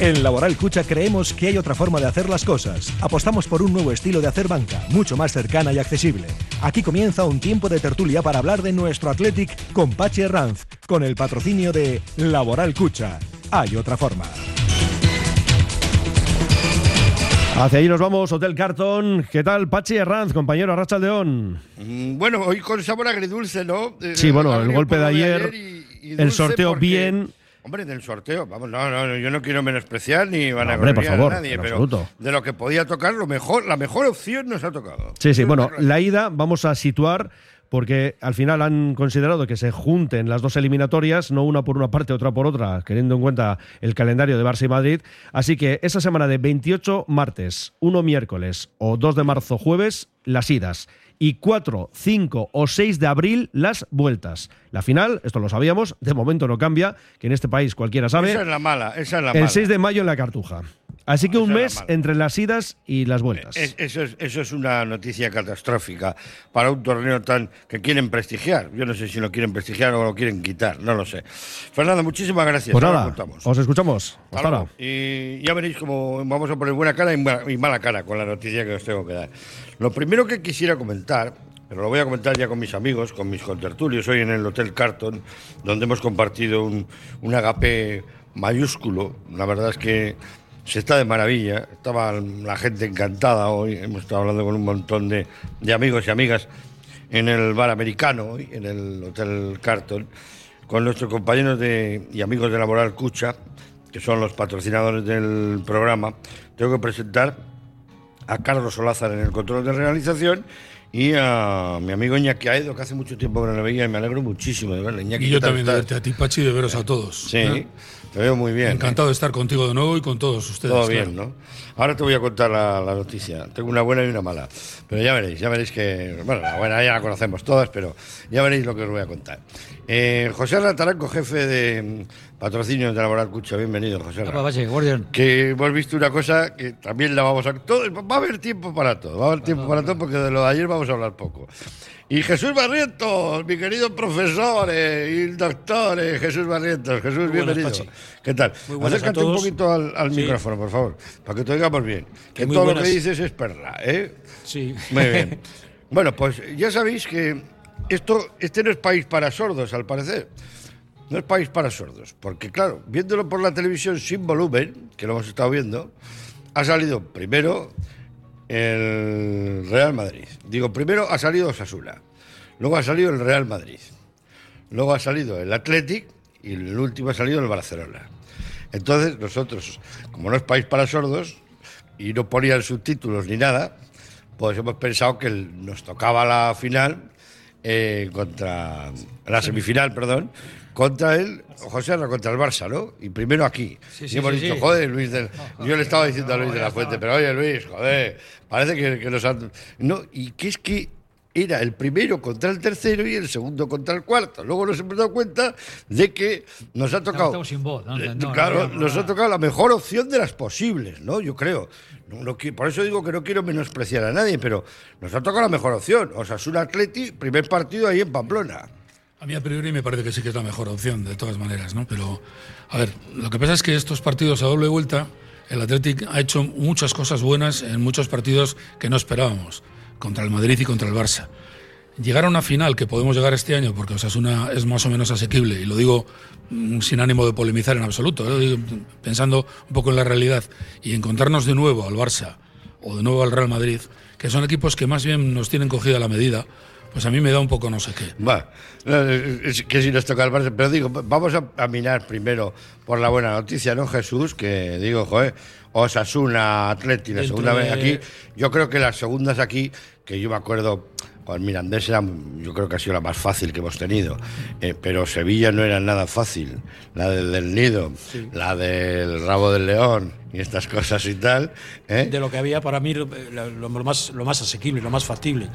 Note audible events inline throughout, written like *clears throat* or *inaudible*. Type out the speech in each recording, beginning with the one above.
En Laboral Cucha creemos que hay otra forma de hacer las cosas. Apostamos por un nuevo estilo de hacer banca, mucho más cercana y accesible. Aquí comienza un tiempo de tertulia para hablar de nuestro Athletic con Pachi Herranz, con el patrocinio de Laboral Cucha. Hay otra forma. Hacia ahí nos vamos, Hotel Carton. ¿Qué tal, Pachi Herranz, compañero Arracha León? Mm, Bueno, hoy con sabor agridulce, ¿no? Eh, Sí, bueno, el golpe de ayer, y- y el sorteo porque- bien. Hombre, del sorteo, vamos, no, no, yo no quiero menospreciar ni van a hombre, por favor, a nadie, pero absoluto. de lo que podía tocar, lo mejor, la mejor opción nos ha tocado. Sí, sí, bueno, la ida vamos a situar porque al final han considerado que se junten las dos eliminatorias, no una por una parte, otra por otra, teniendo en cuenta el calendario de Barça y Madrid. Así que esa semana de 28 martes, 1 miércoles o 2 de marzo jueves, las idas. Y 4, 5 o 6 de abril, las vueltas. La final, esto lo sabíamos, de momento no cambia, que en este país cualquiera sabe. Esa es la mala, esa es la El mala. 6 de mayo en la Cartuja. Así que un es la mes entre las idas y las vueltas. Es- eso, es, eso es una noticia catastrófica para un torneo tan que quieren prestigiar. Yo no sé si lo quieren prestigiar o lo quieren quitar, no lo sé. Fernando, muchísimas gracias. Pues nada, os escuchamos. Hasta ahora. Y ya veréis cómo vamos a poner buena cara y mala cara con la noticia que os tengo que dar. Lo primero que quisiera comentar, pero lo voy a comentar ya con mis amigos, con mis contertulios, hoy en el Hotel Carton, donde hemos compartido un, un agape mayúsculo. La verdad es que se está de maravilla. Estaba la gente encantada hoy. Hemos estado hablando con un montón de, de amigos y amigas en el bar americano, hoy, en el Hotel Carton, con nuestros compañeros de, y amigos de Laboral Cucha, que son los patrocinadores del programa. Tengo que presentar a Carlos Solázar en el control de realización y a mi amigo Iñaki Aedo, que hace mucho tiempo que no le veía y me alegro muchísimo de verle. Iñaki, Y ¿qué yo también de verte a ti, Pachi, de veros a todos. Sí, ¿eh? te veo muy bien. Encantado de estar contigo de nuevo y con todos ustedes. Todo claro. bien, ¿no? Ahora te voy a contar la, la noticia. Tengo una buena y una mala. Pero ya veréis, ya veréis que. Bueno, la buena ya la conocemos todas, pero ya veréis lo que os voy a contar. Eh, José Rataranco, jefe de patrocinio de Laboral Cucha, bienvenido, José. Que hemos visto una cosa que también la vamos a. Todo, va a haber tiempo para todo, va a haber tiempo para todo porque de lo de ayer vamos a hablar poco. Y Jesús Barrientos, mi querido profesor eh, y doctor eh, Jesús Barrientos. Jesús, buenas, bienvenido. Pachi. ¿Qué tal? Muy buenas Acércate a un todos. poquito al, al Sí. micrófono, por favor, para que te oigamos bien. Que muy todo lo que buenas. dices es perla, ¿eh? Sí. Muy bien. *laughs* Bueno, pues ya sabéis que esto, este no es país para sordos, al parecer. No es país para sordos, porque claro, viéndolo por la televisión sin volumen, que lo hemos estado viendo, ha salido primero el Real Madrid. Digo, primero ha salido Osasuna, luego ha salido el Real Madrid, luego ha salido el Athletic y el último ha salido el Barcelona. Entonces, nosotros, como no es país para sordos y no ponían subtítulos ni nada, pues hemos pensado que nos tocaba la final eh, contra la semifinal, perdón, contra el José Ra, contra el Barça, ¿no? Y primero aquí. Sí, y hemos sí, dicho, joder, Luis del... Yo le estaba diciendo a Luis de la Fuente, pero oye, Luis, joder, parece que, que nos han... No, y que es que era el primero contra el tercero y el segundo contra el cuarto. Luego nos hemos dado cuenta de que nos ha tocado... estamos sin voz, ¿no? Eh, No, no claro, nos ha tocado la mejor opción de las posibles, ¿no? Yo creo. No, no por eso digo que no quiero menospreciar a nadie, pero nos ha tocado la mejor opción. Osasuna Atleti, primer partido ahí en Pamplona. A mí a priori me parece que sí que es la mejor opción, de todas maneras, ¿no? Pero, a ver, lo que pasa es que estos partidos a doble vuelta, el Athletic ha hecho muchas cosas buenas en muchos partidos que no esperábamos, contra el Madrid y contra el Barça. Llegar a una final que podemos llegar este año, porque es más o menos asequible, y lo digo mm, sin ánimo de polemizar en absoluto, ¿eh? Pensando un poco en la realidad, y encontrarnos de nuevo al Barça o de nuevo al Real Madrid, que son equipos que más bien nos tienen cogida la medida, pues a mí me da un poco no sé qué. Bueno, eh, es que si nos toca el Barça, pero digo, vamos a, a mirar primero por la buena noticia, ¿no, Jesús? Que digo, joder, Osasuna, Atleti, la segunda vez aquí. Yo creo que las segundas aquí, que yo me acuerdo, con Mirandés era, yo creo que ha sido la más fácil que hemos tenido, Eh, pero Sevilla no era nada fácil. La del, del Nido, la del Rabo del León, y estas cosas y tal. ¿eh? de lo que había para mí lo, lo- lo más, lo más asequible, lo más factible.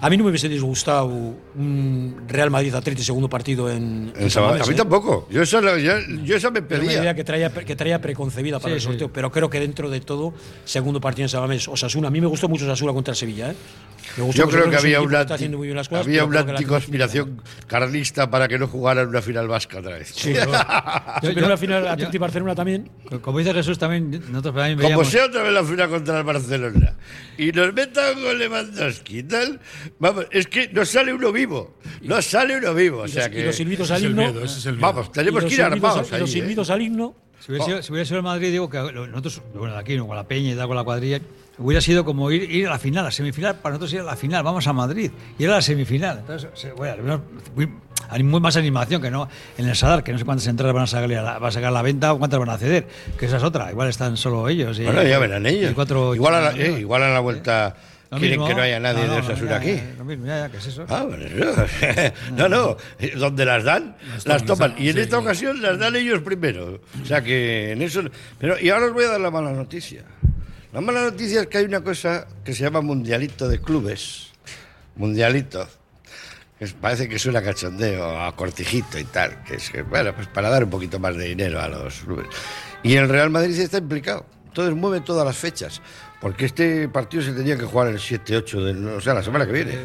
A mí no me hubiese disgustado un Real Madrid-Atleti segundo partido en, En Mamés. Mamés, a mí ¿eh? tampoco. Yo esa, la- yo, yo esa me Era una idea pedía. que traía, que traía preconcebida para Sí, el sí. sorteo, pero creo que dentro de todo, segundo partido en Sabamés, Osasuna. A mí me gustó mucho Osasuna contra el Sevilla. ¿eh? Me gustó Yo creo que un había una, está haciendo muy bien las cosas, había una que anticonspiración carlista para que no jugaran una final vasca otra vez. Sí, pero, *laughs* Yo- pero yo- la final yo- Atleti Barcelona también. Como dice Jesús, también nosotros también Como veíamos. sea otra vez la final contra el Barcelona y nos meta un gol Lewandowski y tal, vamos, es que nos sale uno vivo. Nos sale uno vivo. O sea los, y que. los silbitos al es el himno. miedo, ese es el miedo. Vamos, tenemos que ir armados. y ahí, los ¿eh? silbitos al himno. Si hubiera, sido, si hubiera sido el Madrid, digo que nosotros, bueno, de aquí, ¿no? con la Peña y tal, con la cuadrilla, hubiera sido como ir, ir a la final, a la semifinal, para nosotros ir a la final, vamos a Madrid, y era la semifinal. Entonces, bueno, hay muy más animación que no en el Sadar, que no sé cuántas entradas van a sacar a la, va a sacar a la venta o cuántas van a ceder, que esa es otra, igual están solo ellos. y- Bueno, ya verán ellos. cuatro- igual, a la, eh, igual a la vuelta Lo quieren mismo. que no haya nadie No, de no, Osasuna ya, aquí. ya, Lo mismo, ya, ya, ¿qué es eso? Ah, bueno, *laughs* no, no, donde las dan, las toman. Y en sí, esta sí. ocasión las dan ellos primero. O sea que en eso. Pero, y ahora os voy a dar la mala noticia. La mala noticia es que hay una cosa que se llama Mundialito de Clubes. Mundialito. que parece que suena cachondeo, a cortijito y tal. Que es que, bueno, pues para dar un poquito más de dinero a los clubes. Y el Real Madrid está implicado. Entonces mueve todas las fechas. Porque este partido se tenía que jugar el 7-8, de, o sea, la semana que viene.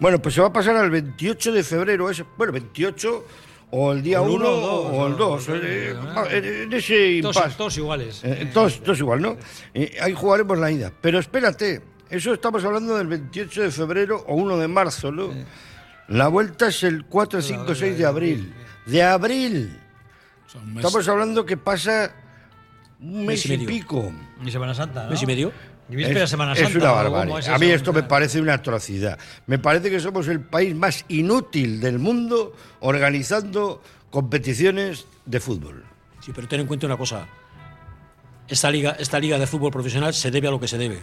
Bueno, pues se va a pasar al 28 de febrero, ese, bueno, 28 o el día O el 1 uno o el o- 2, o- eh, o- en, ese Todos, impasse. todos iguales. Eh, todos, todos igual, ¿no? Eh, ahí jugaremos la ida. Pero espérate, eso estamos hablando del 28 de febrero o 1 de marzo, ¿no? La vuelta es el 4, 5, 6 de abril. De abril. Estamos hablando que pasa un mes Mes y y pico. Y Semana Santa, ¿no? ¿Mes y medio? Es, Semana es Santa. una ¿o cómo barbaridad. es A mí esto me parece una atrocidad. Me parece que somos el país más inútil del mundo organizando competiciones de fútbol. Sí, pero ten en cuenta una cosa. Esta liga, esta liga de fútbol profesional se debe a lo que se debe.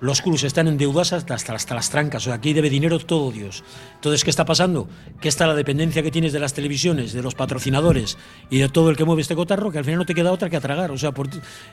Los clubes están endeudados hasta, las trancas. O sea, aquí debe dinero todo Dios. Entonces, ¿qué está pasando? Que está la dependencia que tienes de las televisiones, de los patrocinadores y de todo el que mueve este cotarro, que al final no te queda otra que a tragar. O sea, por-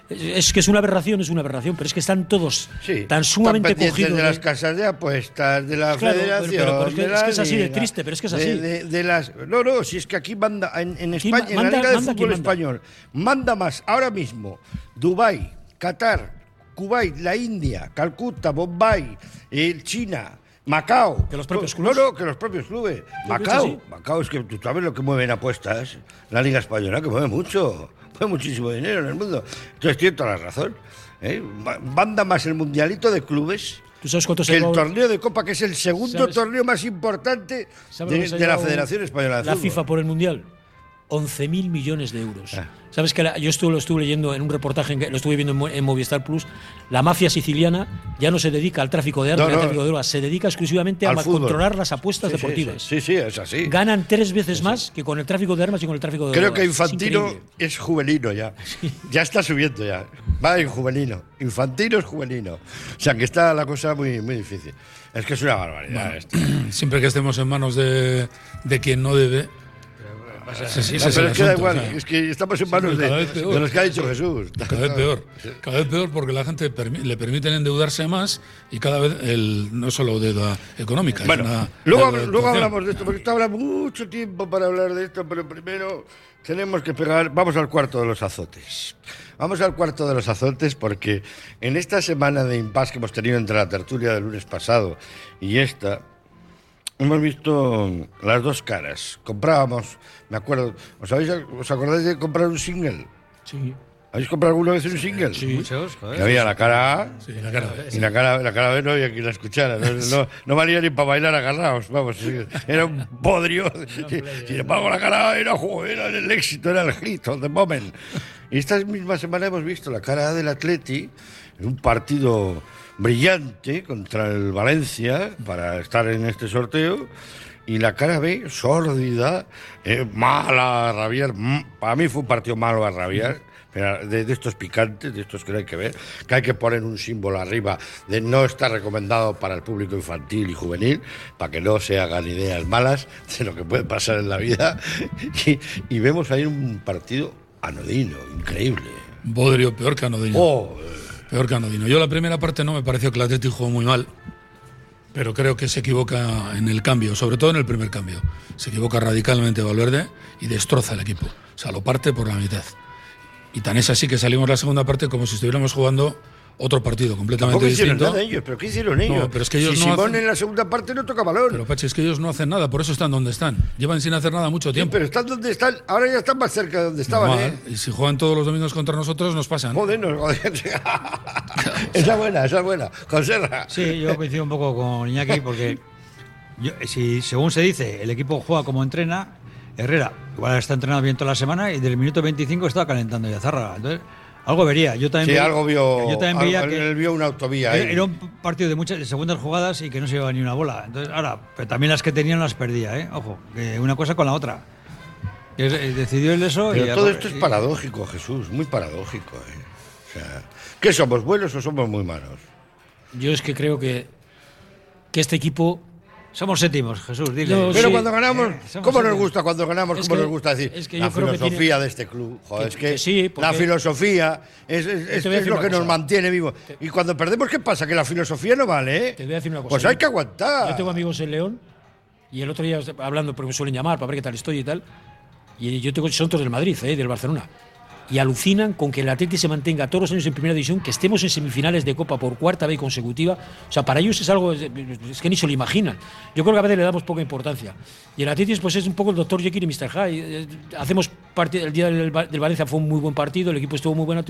es que es una aberración, es una aberración, pero es que están todos Sí, tan sumamente cogidos. de las casas de apuestas, de la Claro, federación. pero- pero es que- de es la que es así de triste, pero es que es así. De, de las, no, no, si es que aquí manda, en, España, en la Liga de Fútbol manda. Español, manda más ahora mismo Dubái, Qatar, Kuwait, la India, Calcuta, Bombay, eh, China. Macao. Que los propios No, clubes. No, que los propios clubes. Macao. Macao es que tú sabes lo que mueven apuestas. La Liga Española, que mueve mucho. Mueve muchísimo dinero en el mundo. Entonces tiene toda la razón. ¿eh? Manda más el mundialito de clubes ¿Tú sabes cuánto se que el torneo de Copa, que es el segundo ¿Sabes? torneo más importante ¿Sabes lo de, la Federación Española de La Fútbol? FIFA por el Mundial. 11.000 millones de euros. Ah. ¿Sabes que la- yo estuve, lo estuve leyendo en un reportaje, que- lo estuve viendo en, Mo- en Movistar Plus? La mafia siciliana ya no se dedica al tráfico de armas, No, al tráfico de drogas, se dedica exclusivamente a fútbol. controlar las apuestas Sí, sí, deportivas. Sí, sí, es así. Ganan tres veces más que con el tráfico de armas y con el tráfico de Creo drogas. que Es Infantino increíble. es juvenino ya. Ya está subiendo ya. Va en juvenino. Infantino es juvenino. O sea que está la cosa muy, muy difícil. Es que es una barbaridad esto. *clears throat* Siempre que estemos en manos de, de quien no debe. No, pero es que da igual, o sea, es que estamos en manos de, los que ha dicho Jesús. Cada vez peor. Cada vez peor porque la gente permi- le permiten endeudarse más y cada vez el, no solo deuda económica. Bueno, una luego, deuda hablamos de esto, porque habrá mucho tiempo para hablar de esto, pero primero tenemos que pegar, vamos al cuarto de los azotes. Vamos al cuarto de los azotes porque en esta semana de impasse que hemos tenido entre la tertulia del lunes pasado y esta, hemos visto las dos caras. Comprábamos, me acuerdo, ¿os, habéis, ¿os acordáis de comprar un single? Sí. ¿Habéis comprado alguna vez un single? Muchos, joder. Que había la cara A Sí, la cara. y la cara, la cara B no había quien la escuchara. No, no, no valía ni para bailar agarrados. Vamos, sí, era un podrio. Sin embargo, la cara A era, era el éxito, era el hit of the moment. Y esta misma semana hemos visto la cara A del Atleti en un partido brillante contra el Valencia para estar en este sorteo. Y la cara B, sórdida, eh, mala a rabiar. Mm, Para mí fue un partido malo a rabiar. Pero de, de estos picantes, de estos que no hay que ver, que hay que poner un símbolo arriba de no está recomendado para el público infantil y juvenil, para que no se hagan ideas malas de lo que puede pasar en la vida. *laughs* Y, y vemos ahí un partido anodino, increíble. Bodrio peor que Anodino. Oh, Peor que Anodino. Yo la primera parte no me pareció que el Atlético jugó muy mal, pero creo que se equivoca en el cambio, sobre todo en el primer cambio. Se equivoca radicalmente Valverde y destroza el equipo. O sea, lo parte por la mitad. Y tan es así que salimos la segunda parte como si estuviéramos jugando otro partido completamente hicieron distinto. nada ellos, pero ¿qué hicieron ellos? No, pero es que ellos si no Simón hacen- en la segunda parte no toca balón. Pero Pachi, es que ellos no hacen nada, por eso están donde están. Llevan sin hacer nada mucho Sí, tiempo. pero están donde están, ahora ya están más cerca de donde estaban. ¿eh? Y si juegan todos los domingos contra nosotros, nos pasan. Joder, no, joder. *laughs* esa es buena, esa es buena. Con Serra. Sí, yo coincido un poco con Iñaki porque yo- si según se dice, el equipo juega como entrena, Herrera igual está entrenando bien toda la semana y del minuto 25 estaba calentando ya Zárraga. Entonces, algo vería. Yo también Sí, veía- algo vio. Yo también veía algo- que él vio una autovía era, ahí. era un partido de muchas de segundas jugadas y que no se llevaba ni una bola. Entonces, ahora, pero también las que tenían las perdía, ¿eh? Ojo, que una cosa con la otra. Eh, decidió el eso Pero y todo esto es y- paradójico, Jesús, muy paradójico. ¿eh? O sea, ¿qué somos, buenos o somos muy malos? Yo es que creo que, que este equipo Somos séptimos, Jesús, dile. No, Pero sí. cuando ganamos, Eh, ¿cómo nos gusta cuando ganamos? Es ¿Cómo que- nos gusta decir es que la filosofía tiene- de este club? Joder, que- es que, que sí, porque- la filosofía es, lo que nos mantiene vivos. Y cuando perdemos, ¿qué pasa? Que la filosofía no vale, ¿eh? Te voy a decir una cosa. Pues hay que aguantar. Yo tengo amigos en León y el otro día hablando, porque me suelen llamar para ver qué tal estoy y tal. Y yo tengo son todos del Madrid, ¿eh? del Barcelona. Y alucinan con que el Atleti se mantenga todos los años en primera división, que estemos en semifinales de Copa por cuarta vez consecutiva. O sea, para ellos es algo, es, que ni se lo imaginan. Yo creo que a veces le damos poca importancia. Y el Atleti pues, es un poco el doctor Jekyll y Mr. Hyde. Eh, Hacemos parte, el día del, del Valencia fue un muy buen partido, el equipo estuvo muy buena.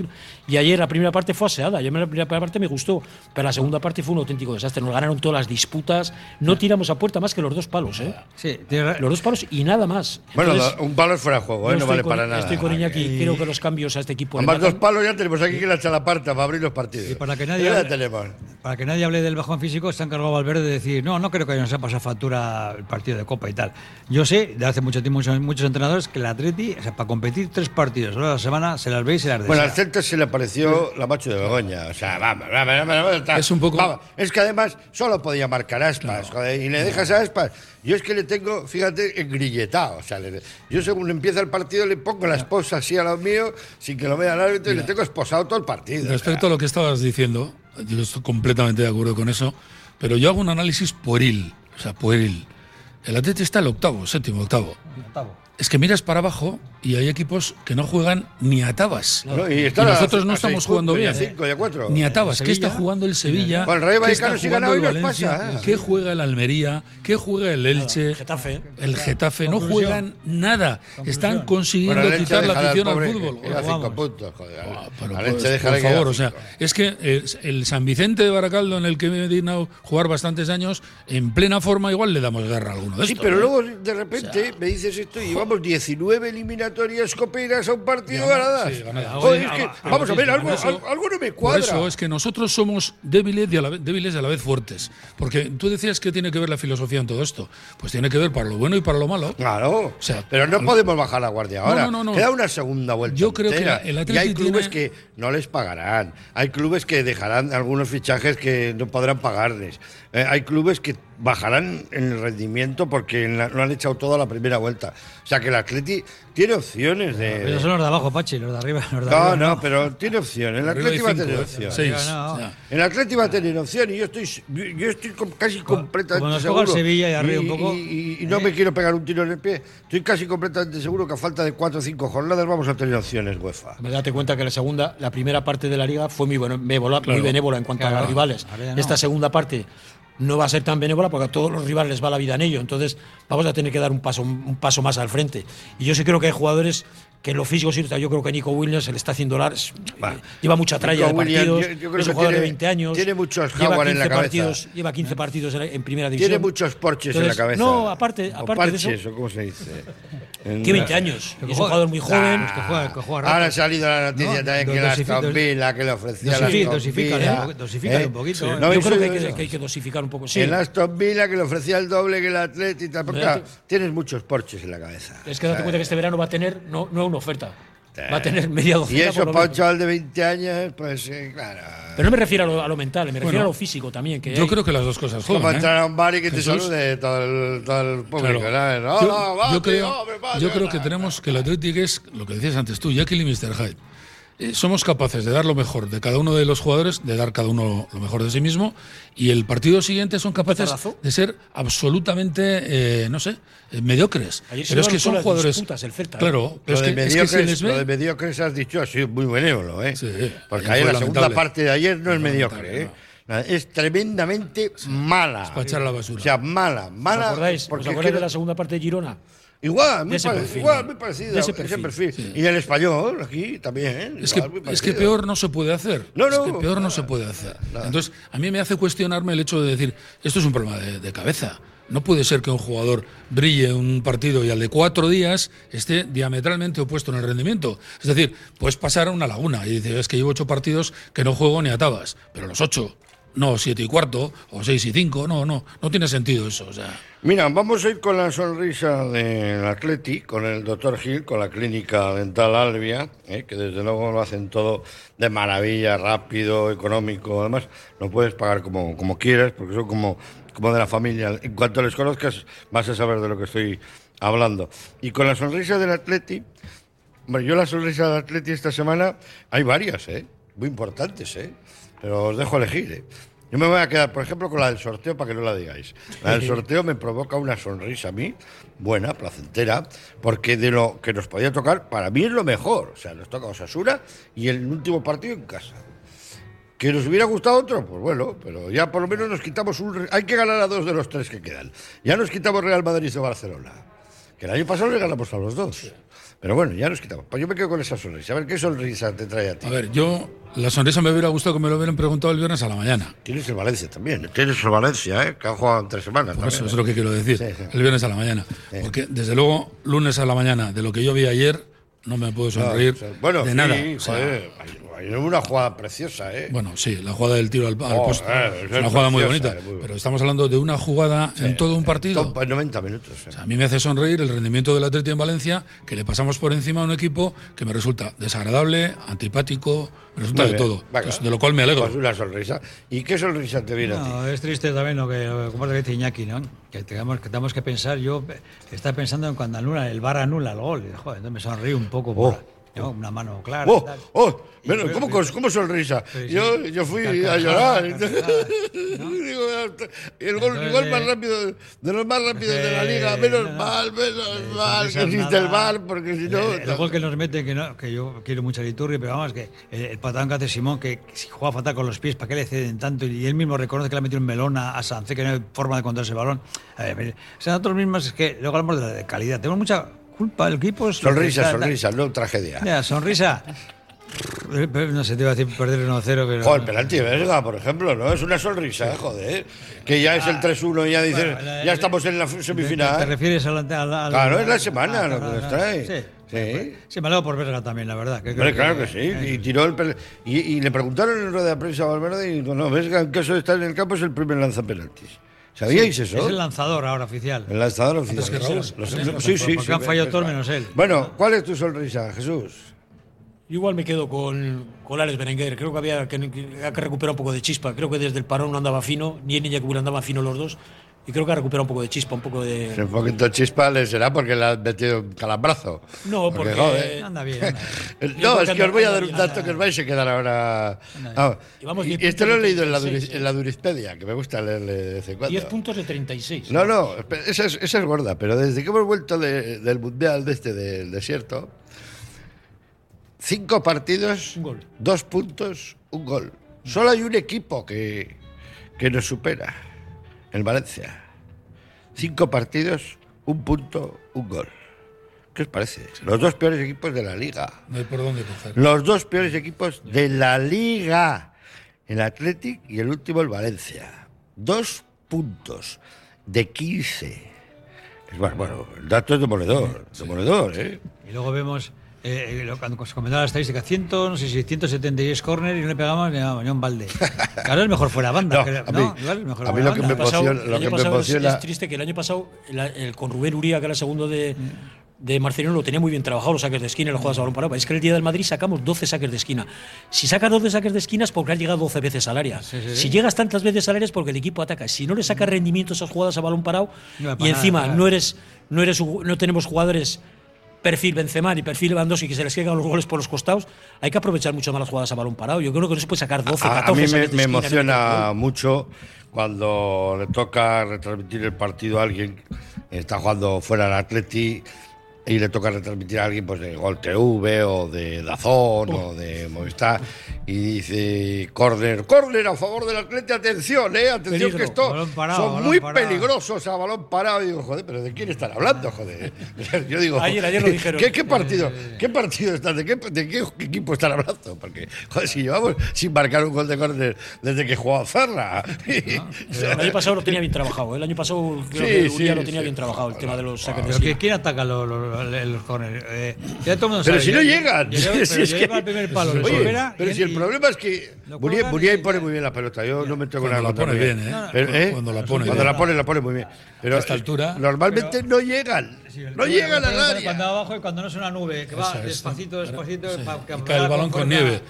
Y ayer la primera parte fue aseada. Ayer la primera parte me gustó, pero la segunda parte fue un auténtico desastre. Nos ganaron todas las disputas. No tiramos a puerta más que los dos palos, ¿eh? Sí, Los dos palos y nada más. Bueno, Entonces, un palo es fuera de juego, ¿eh? no estoy vale con- para nada. Estoy con Iñaki. Creo que los cambios a este equipo. Además, dos palos ya tenemos aquí que la chalaparta para abrir los partidos. Y para que nadie Ya hable- tenemos. Para que nadie hable del bajón físico, se ha encargado Valverde de decir, no, no creo que nos ha pasado factura el partido de Copa y tal. Yo sé, de hace mucho tiempo, muchos, muchos entrenadores, que el Atleti, o sea, para competir tres partidos a la semana, se las ve y se las desea. Bueno, al Celta se le apareció la macho de Begoña. O sea, vamos, vamos, vamos, vamos, está. Es un poco- Vamos, Es que además solo podía marcar aspas, joder, y le dejas a aspas. Yo es que le tengo, fíjate, engrilletado. O sea, le- yo según empieza el partido le pongo la esposa así al lado mío, sin que lo vea el árbitro, y le tengo esposado todo el partido. Respecto a lo que estabas diciendo, yo estoy completamente de acuerdo con eso, pero yo hago un análisis pueril, o sea, pueril. El Atleti está el octavo, séptimo, octavo. Es que miras para abajo y hay equipos que no juegan ni a tabas. ¿no? Y, está a- nosotros no a estamos seis jugando y bien. cinco y a cuatro. Ni a tabas. ¿Qué está jugando el Sevilla? Con el Rayo ¿Qué está Vallecano si jugando gana el hoy nos Valencia? pasa, ¿eh? ¿Qué juega el Almería? ¿Qué juega el Elche? Getafe. El Getafe. No juegan nada. Están Bueno, consiguiendo el Elche quitar la al afición al pobre fútbol. que queda Vamos. cinco puntos, joder. Al- pero, al pues, por favor, o sea, es que el, el San Vicente de Baracaldo, en el que me he dignado jugar bastantes años, en plena forma igual le damos guerra a alguno de Sí, estos. pero ¿eh? luego de repente me dices esto y llevamos 19 eliminatorias coperas a un partido Gana- ganadas. sí, ganadas. Es Ah, que, ah, vamos a ver, algo, Por algo- algo no me Por cuadra. eso es que nosotros somos débiles y, a la vez, débiles y a la vez fuertes. Porque tú decías que tiene que ver la filosofía en todo esto. Pues tiene que ver para lo bueno y para lo malo. Claro, sea, pero no al- podemos bajar la guardia ahora. no, no, no. Queda una segunda vuelta. Yo creo que entera. la- el y hay clubes tiene- que no les pagarán. Hay clubes que dejarán algunos fichajes que no podrán pagarles. Eh, hay clubes que bajarán en el rendimiento porque la- lo han echado todo a la primera vuelta. O sea que el Atleti tiene opciones de. Esos son los de abajo, Pachi, los de arriba. Los de No, arriba no, pero tiene opción. El Atleti va a tener ¿eh? opción. Seis. No, no. El Atleti va a tener opción y yo estoy, yo, estoy casi completamente como nos seguro. Sevilla y arriba un Y- poco, Y, y no me quiero pegar un tiro en el pie. Estoy casi completamente seguro que a falta de cuatro o cinco jornadas vamos a tener opciones, UEFA. Me date cuenta que la segunda, la primera parte de la liga fue muy, bueno, muy benévola en cuanto a Claro. los rivales. No. Esta segunda parte no va a ser tan benévola porque a todos los rivales les va la vida en ello. Entonces vamos a tener que dar un paso, un paso más al frente. Y yo sí creo que hay jugadores que en lo físico sí, yo creo que Nico Williams se le está haciendo largo. Va. Lleva mucha tralla Nico de Williams, partidos. yo- yo creo es un que jugador tiene- de 20 años. tiene muchos lleva Howard en la 15 cabeza. partidos, lleva 15 partidos en, en primera división. Tiene muchos porches en la Entonces, cabeza. No, aparte, O aparte de parches, eso, o cómo se dice. En- tiene 20 años. es un jugador muy joven. Los que juega- que juega Ahora ha salido la noticia No, también que la Aston que le ofrecía la Aston un poco- dosifícale un poquito, ¿eh? ¿No yo creo que hay que, que hay que dosificar un poco. Sí. El Aston Villa que le ofrecía el doble que el Atleti y tal. porque, Mira, claro, tienes muchos porches en la cabeza. Es que date cuenta que este verano va a tener no, no una oferta, va a tener media Y docena. eso por lo para un chaval de 20 años, pues eh, claro. Pero no me refiero a lo, a lo mental, me refiero Bueno, a lo físico también. Que yo hay- creo que las dos cosas Como. ¿eh? entrar a un bar y que te Jesús. salude todo el, todo el público. Claro. Yo, va, yo tío, creo, hombre, va, yo tío, creo que tenemos que el Athletic es lo que decías antes tú, Jekyll y Mr. Hyde. Eh, somos capaces de dar lo mejor de cada uno de los jugadores, de dar cada uno lo mejor de sí mismo, y el partido siguiente son capaces de ser absolutamente, eh, no sé, eh, mediocres. Ayer Pero es que son jugadores. disputas, el Celta, ¿eh? claro, pero Lo es de, que, es que mediocres, les lo de ve. mediocres has dicho ha sido muy benévolo, ¿eh? Sí, Porque ayer la segunda lamentable. parte de ayer no es mediocre, ¿eh? Es tremendamente mala. para echar la basura. O sea, mala, ¿Os mala. acordáis, ¿Os porque acordáis de la segunda parte de Girona? Igual, muy, ese pare- perfil, igual, muy parecido. Ese ese perfil. Y el español, aquí también. Es que, es que peor no se puede hacer. No, Es que peor no se puede hacer. Entonces, a mí me hace cuestionarme el hecho de decir, esto es un problema de, de cabeza. No puede ser que un jugador brille un partido y al de cuatro días esté diametralmente opuesto en el rendimiento. Es decir, puedes pasar a una laguna y dices, es que llevo ocho partidos que no juego ni a tabas, pero los ocho, no siete y cuarto o seis y cinco, no, no, no tiene sentido eso. O Mira, vamos a ir con la sonrisa del Atleti, con el doctor Gil, con la clínica dental Albia, ¿eh? que desde luego lo hacen todo de maravilla, rápido, económico. Además, lo puedes pagar como, como quieras, porque son como, como de la familia. En cuanto les conozcas, vas a saber de lo que estoy hablando. Y con la sonrisa del Atleti, Hombre, yo la sonrisa del Atleti esta semana, hay varias, ¿eh? Muy importantes, ¿eh? Pero os dejo elegir, ¿eh? Yo me voy a quedar, por ejemplo, con la del sorteo para que no la digáis. La del *laughs* sorteo me provoca una sonrisa a mí, buena, placentera, porque de lo que nos podía tocar, para mí es lo mejor. O sea, nos toca Osasura y el último partido en casa. ¿Que nos hubiera gustado otro? Pues bueno, pero ya por lo menos nos quitamos un... Hay que ganar a dos de los tres que quedan. Ya nos quitamos Real Madrid de Barcelona. Que el año pasado le ganamos a los dos. Pero bueno, ya nos quitamos. Pues yo me quedo con esa sonrisa. A ver, ¿qué sonrisa te trae a ti? a ver, yo la sonrisa me hubiera gustado que me lo hubieran preguntado el viernes a la mañana. Tienes el Valencia también. Tienes el Valencia, ¿eh? Que ha jugado en tres semanas. Por eso es lo que quiero decir. Sí, sí. El viernes a la mañana. Porque desde luego, lunes a la mañana, de lo que yo vi ayer, no me puedo No, sonreír o sea, bueno, de sí, nada. O sea, joder, una jugada preciosa, ¿eh? bueno, sí, la jugada del tiro al, al poste esa es es una jugada muy bonita. eh, muy Pero estamos hablando de una jugada en todo un partido. Top, 90 minutos. ¿eh? O sea, a mí me hace sonreír el rendimiento del Atleti en Valencia, que le pasamos por encima a un equipo que me resulta desagradable, antipático, me resulta Muy de bien. todo. Entonces, de lo cual me alegro. Pues una sonrisa. ¿Y qué sonrisa te viene a ti? Es triste también lo que, como lo que dice Iñaki, ¿no? Que tengamos, que tenemos que pensar, yo eh, estaba pensando en cuando anula, el bar anula el gol. Y, joder, entonces me sonrío un poco por ¿no? una mano clara. y ¡Oh! ¡Oh! Bueno, pues- ¿cómo, cómo sonrisa? Pues sí. Yo, yo fui a llorar. *laughs* Digo, el gol, el Entonces, gol más eh, rápido, de los más rápidos de la liga. Menos no, no. mal, menos Eh, mal, que existe el bar, porque si no. El, el gol que nos mete, que, no, que yo quiero mucho a Liturri, pero vamos, que el, el patán que hace Simón, que si juega fatal con los pies, ¿para qué le ceden tanto? Y él mismo reconoce que le ha metido un melón a, a Sancé, que no hay forma de contar ese balón. A ver, o sea, nosotros mismos es que luego hablamos de la de calidad. Tenemos mucha culpa, el equipo es. Sonrisa, está- sonrisa, no tragedia. Mira, sonrisa. Eh, No sé, te iba a decir perder 1-0, pero. Joder, penalti de Vesga, por ejemplo, ¿no? Es una sonrisa, joder. Que ya es el 3-1 y ya dices, Bueno, la- ya estamos en la ¿Te, te semifinal. refieres al, al, al- Claro, es la semana Ah, lo que nos trae. Sí. Sí. Sí, me alegro por verla también, la verdad. que Hombre, claro que sí. Y tiró el y, y le preguntaron en rueda de prensa a Valverde y dijo, no, Vesga en caso de estar en el campo es el primer lanzapenaltis. ¿Sabíais eso? Es el lanzador ahora oficial. El lanzador oficial. que Raúl. Los- sí, sí, porque sí, han fallado todos menos él. Bueno, ¿cuál es tu sonrisa, Jesús? Igual me quedo con, con Alex Berenguer. Creo que había que, recuperar un poco de chispa. Creo que desde el parón no andaba fino, ni él ni Iñaki andaban fino los dos. Y creo que ha recuperado un poco de chispa, un poco Si de. un poquito chispa le será porque le has metido un calambrazo. No, porque. joder. Anda bien, anda bien. *laughs* No, es que os voy a dar un dato anda que os vais a quedar ahora. Ah, Y vamos, esto lo he de leído en la, 36, Duris- en la Durispedia, que me gusta leerle de vez en cuando. 10 puntos de 36. No, no, esa es, esa es gorda, pero desde que hemos vuelto de- del mundial de este del desierto, cinco partidos, Un gol. dos puntos, un gol. Solo hay un equipo que, que nos supera, el Valencia. Cinco partidos, un punto, un gol. ¿Qué os parece? Los dos peores equipos de la liga. No hay por dónde coger. Los dos peores equipos de la liga. El Athletic y el último el Valencia. Dos puntos de 15. Es bueno, bueno, el dato es demoledor. Demoledor, ¿eh? Y luego vemos, eh, lo- cuando se comentaba la estadística, 100, no sé si 176 corner y no le pegamos ni a, un balde. Claro, es mejor fuera banda. *laughs* No, que- a mí- no, igual es mejor a mí fuera lo que banda. me emociona- lo que me es- triste que el año pasado, el, el- con Rubén Uría, que era el segundo de, de Marcelino, lo tenía muy bien trabajado, los saques de esquina y las jugadas a balón parado. Es que el día del Madrid sacamos 12 saques de esquina. Si sacas 12 saques de esquina es porque has llegado 12 veces al área. Si llegas tantas veces al área es porque el equipo ataca. Si no le sacas rendimiento a esas jugadas a balón parado No y para encima nada, no eres, no eres, no tenemos jugadores perfil Benzema y perfil Lewandowski que se les caigan los goles por los costados, hay que aprovechar mucho más las jugadas a balón parado. Yo creo que no se puede sacar 12, A, 14 a mí me, emociona mucho cuando le toca retransmitir el partido a alguien, está jugando fuera del Atleti y le toca retransmitir a alguien pues de Gol TV o de Dazón o de Movistar y dice córner, córner a favor del Atleti, atención, eh, atención Peligro, que esto parado, son muy parado. peligrosos a balón parado y digo, joder, pero ¿de quién están hablando, joder? *laughs* Yo digo, Ayer- ayer lo *laughs* dijeron. ¿qué, qué partido, qué partido están, de qué, de qué equipo están hablando? Porque, joder, si llevamos sin marcar un gol de córner desde que jugaba Ferra. *laughs* El año pasado lo tenía bien trabajado. ¿eh? El año pasado creo Sí, que sí, Uriah lo tenía sí. bien trabajado, el tema de los saques de Pero esquina. que- ¿quién ataca los, los, los- los corners? Eh, ya todo el mundo Pero sabe, si no llegan. ya- *laughs* Si pero es ya que- llega al primer palo, le Oye, supera pero y- si el y- problema es que Muriel, Muriel pone muy bien la pelota. Yo no me tengo Cuando nada la contra pone bien, ¿eh? Pero, ¿eh? Cuando la pone Cuando bien. la pone, la pone muy bien. Pero A esta eh, altura- Normalmente no llegan. No llegan al Cuando área. abajo y cuando no es una nube, que va despacito, despacito. Y cae el balón con nieve.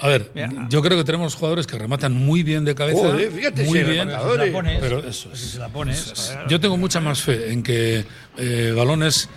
A ver, Mira. yo creo que tenemos jugadores que rematan muy bien de cabeza. Joder, fíjate muy si bien. Se la pones, Pero eso es. se la pones. joder. Yo tengo mucha más fe en que eh, balones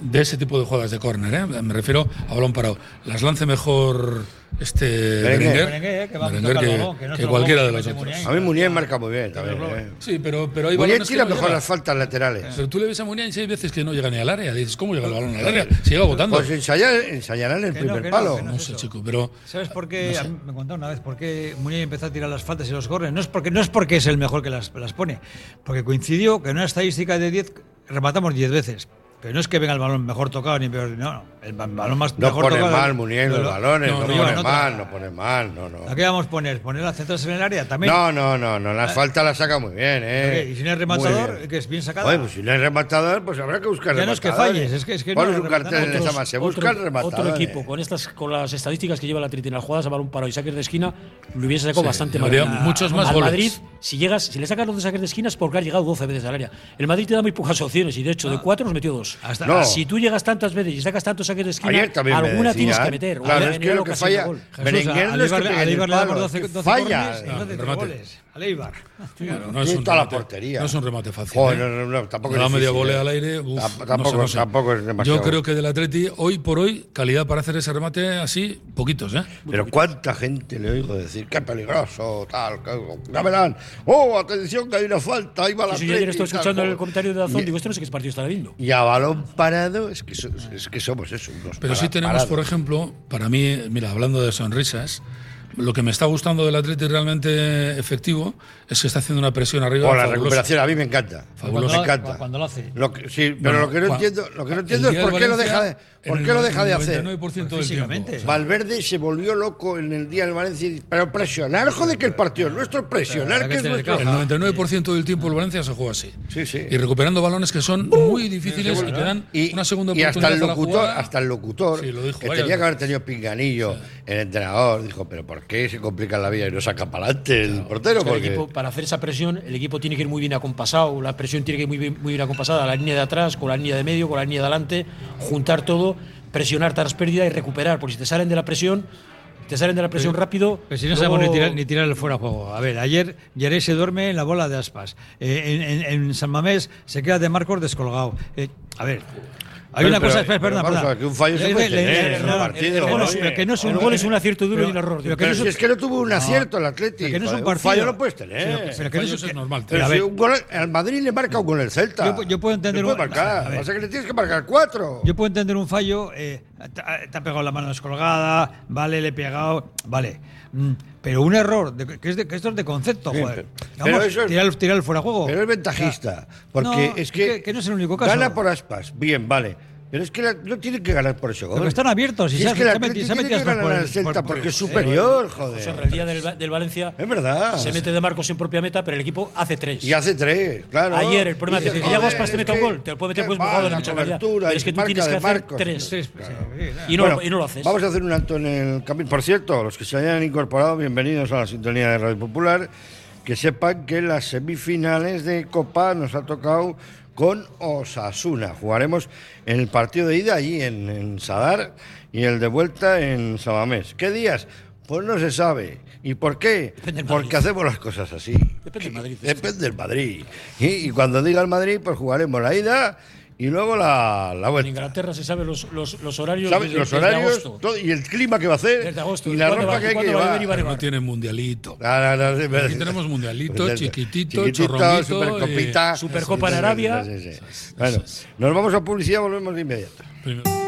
de ese tipo de jugadas de córner, ¿eh? me refiero a balón parado, las lance mejor este Berenguer. Berenguer, Berenguer, que va a Berenguer que, balón, que no cualquiera de los otros. Muniain. A mí Munier marca muy bien también. eh. Sí, pero, pero hay que tira no mejor las faltas laterales. Pero tú le ves a Muniain y hay veces que no llega ni al área. Dices, ¿cómo llega el balón al área? Se llega votando. Pues ensayar, ensayarán el Que no, primer no, palo. que no sé, chico, pero ¿Sabes por qué? Mí me contaron una vez por qué Munier empezó a tirar las faltas y los corres. No es porque, no es porque es el mejor que las, las pone, porque coincidió que en una estadística de 10 rematamos 10 veces. Pero no es que venga el balón mejor tocado ni peor. No, no. El ba- balón más No mejor pone tocado. mal Munier los lo- balones, no, pone otra. mal, no pone mal, no, no. ¿A qué vamos a poner? ¿Poner las centros en el área? También. No, no, no, no, las faltas las saca muy bien, ¿eh? ¿Y si no es rematador, que es bien sacada? Oye, pues si no es rematador, pues habrá que buscar Ya no es que falles, es que- es que no Pones es un cartel en rematador. esa más, se buscan otro, equipo con estas con las estadísticas que lleva la Tritina, las jugadas a balón parado y saques de esquina, lo hubiese sacado Sí, bastante mal. muchos más al goles. Madrid, si llegas, si le sacas los de saques de esquina es porque has llegado 12 veces al área. El Madrid te da muy pocas opciones y de hecho de cuatro nos metió dos. Hasta- No. Si tú llegas tantas veces y sacas tantos saques de esquina, Ayer también me alguna tienes decían, que meter. Claro, es que lo que falla. Berenguer le damos palo, 12, es que 12 falla. remate. goles. Al Eibar. Claro, no es un toda la remate- portería. No es un remate fácil. Joder, ¿eh? no, no, tampoco es media volea al aire. uf, Tamp- no tampoco, sé, no sé. tampoco es demasiado. Yo creo que del Atleti, hoy por hoy, calidad para hacer ese remate así, poquitos, ¿eh? Pero cuánta gente le oigo decir, qué peligroso, tal, que, ya verán, oh, atención que hay una falta, ahí va la Sí, yo ayer Atleti, tal, escuchando el comentario de Dazón, Y- digo, esto no sé qué partido estará viendo. Y a balón parado, es que, so- es que somos eso. Pero para- sí tenemos, por ejemplo, para mí, mira, hablando de sonrisas, lo que me está gustando del Atleti realmente efectivo es que está haciendo una presión arriba. O la fabulosa. recuperación, a mí me encanta. Fabuloso. Me encanta. Cuando lo hace. Lo que- sí, pero Bueno, lo que no entiendo, lo que no el entiendo es por qué lo deja de, por el qué lo deja de hacer. 99% del Físicamente. tiempo. Valverde se volvió loco en el día del Valencia, y- pero presionar, joder, que el partido es nuestro, presionar, que es que tener nuestro. El 99% del tiempo el Valencia se juega así. Sí, sí. Y recuperando balones que son muy difíciles y que dan Y, una segunda y oportunidad hasta el locutor, hasta el locutor, Sí, lo dijo que tenía que haber tenido pinganillo, el entrenador dijo, pero ¿por qué se complica la vida y no saca para adelante el portero? Es que el Porque equipo, para hacer esa presión, el equipo tiene que ir muy bien acompasado, la presión tiene que ir muy bien, muy bien acompasada, la línea de atrás, con la línea de medio, con la línea de adelante, juntar todo, presionar tras pérdida y recuperar, porque si te salen de la presión, te salen de la presión rápido. Pero si no luego- sabemos ni tirar, ni tirar el fuera a juego. A ver, ayer Yeré se duerme en la bola de aspas. Eh, en, en- en San Mamés se queda de Marcos descolgado. Eh, a ver. Hay Pero- una cosa, espera, pero espera, vamos espera. a ver, que un fallo se puede tener no, un partido, que no es un gol es un acierto y un error. pero si es que no tuvo un acierto el Atlético. que no es un partido. fallo no puedes tener. Pero que- no es- normal. pero si un gol, al Madrid le marca un gol el Celta. Yo- yo puedo entender un- marcar. Pasa que le tienes que marcar cuatro. Yo puedo entender un fallo, eh, te, te ha pegado la mano descolgada, vale, le he pegado, vale. Mm, pero un error, de- que, es de, que esto es de concepto, Sí, joder. pero- Vamos, pero eso es- tirar, el- tirar el fuera de juego. Pero es ventajista. Porque No, es que, que no es el único caso. Gana por aspas. Bien, vale. Pero es que la- no tiene que ganar por ese gol. Porque están abiertos, y Si se es que se se tiene que ganar por el- Celta por- porque por- es superior, José, joder. el día del, del Valencia Es verdad. se mete de Marcos en propia meta, pero el equipo hace tres. Y hace tres, claro. Ayer el problema es que si Yago Aspas te mete un gol, te lo puede meter pues de la mucha calidad. Pero es que tú tienes que hacer tres. No, Bueno, y no lo haces. Vamos a hacer un alto en el camino. Por cierto, los que se hayan incorporado, bienvenidos a la sintonía de Radio Popular. Que sepan que las semifinales de Copa nos ha tocado con Osasuna. Jugaremos en el partido de ida allí en, en Sadar y el de vuelta en Sabamés. ¿Qué días? Pues no se sabe. ¿Y por qué? Porque hacemos las cosas así. Depende del Madrid. Depende del Madrid. Y, y cuando diga el Madrid, pues jugaremos la ida y luego la, la En vuelta. Inglaterra se saben los, los, los horarios. ¿Sabes? desde- Los desde horarios agosto. todo, y el clima que va a hacer Desde agosto. y la ¿Cuándo ropa va- que hay que cuándo va a llevar. venir Barry No Barry? tiene mundialito. No, no, no, sí, Aquí tenemos mundialito, chiquitito, chiquitito, chorronguito, supercopita. eh, Supercopa en Arabia. Sí, sí, sí. Bueno, nos vamos a publicidad, volvemos de inmediato. Primero-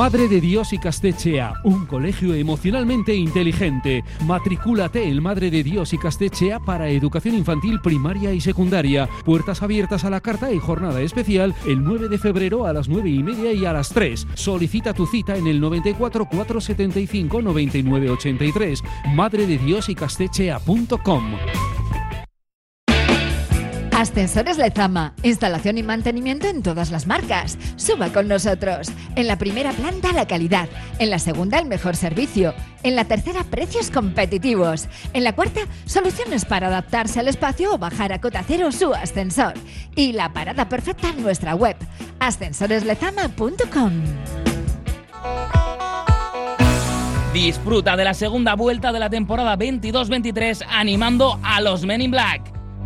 Madre de Dios y Castechea, un colegio emocionalmente inteligente. Matricúlate en Madre de Dios y Castechea para educación infantil primaria y secundaria. Puertas abiertas a la carta y jornada especial el 9 de febrero a las 9 y media y a las 3. Solicita tu cita en el 94 475 99 83. Madre de Dios y Castechea.com. Ascensores Lezama. Instalación y mantenimiento en todas las marcas. Suba con nosotros. En la primera planta la calidad. En la segunda el mejor servicio. En la tercera precios competitivos. En la cuarta soluciones para adaptarse al espacio o bajar a cota cero su ascensor. Y la parada perfecta en nuestra web. ascensoreslezama.com. Disfruta de la segunda vuelta de la temporada 22-23 animando a los Men in Black.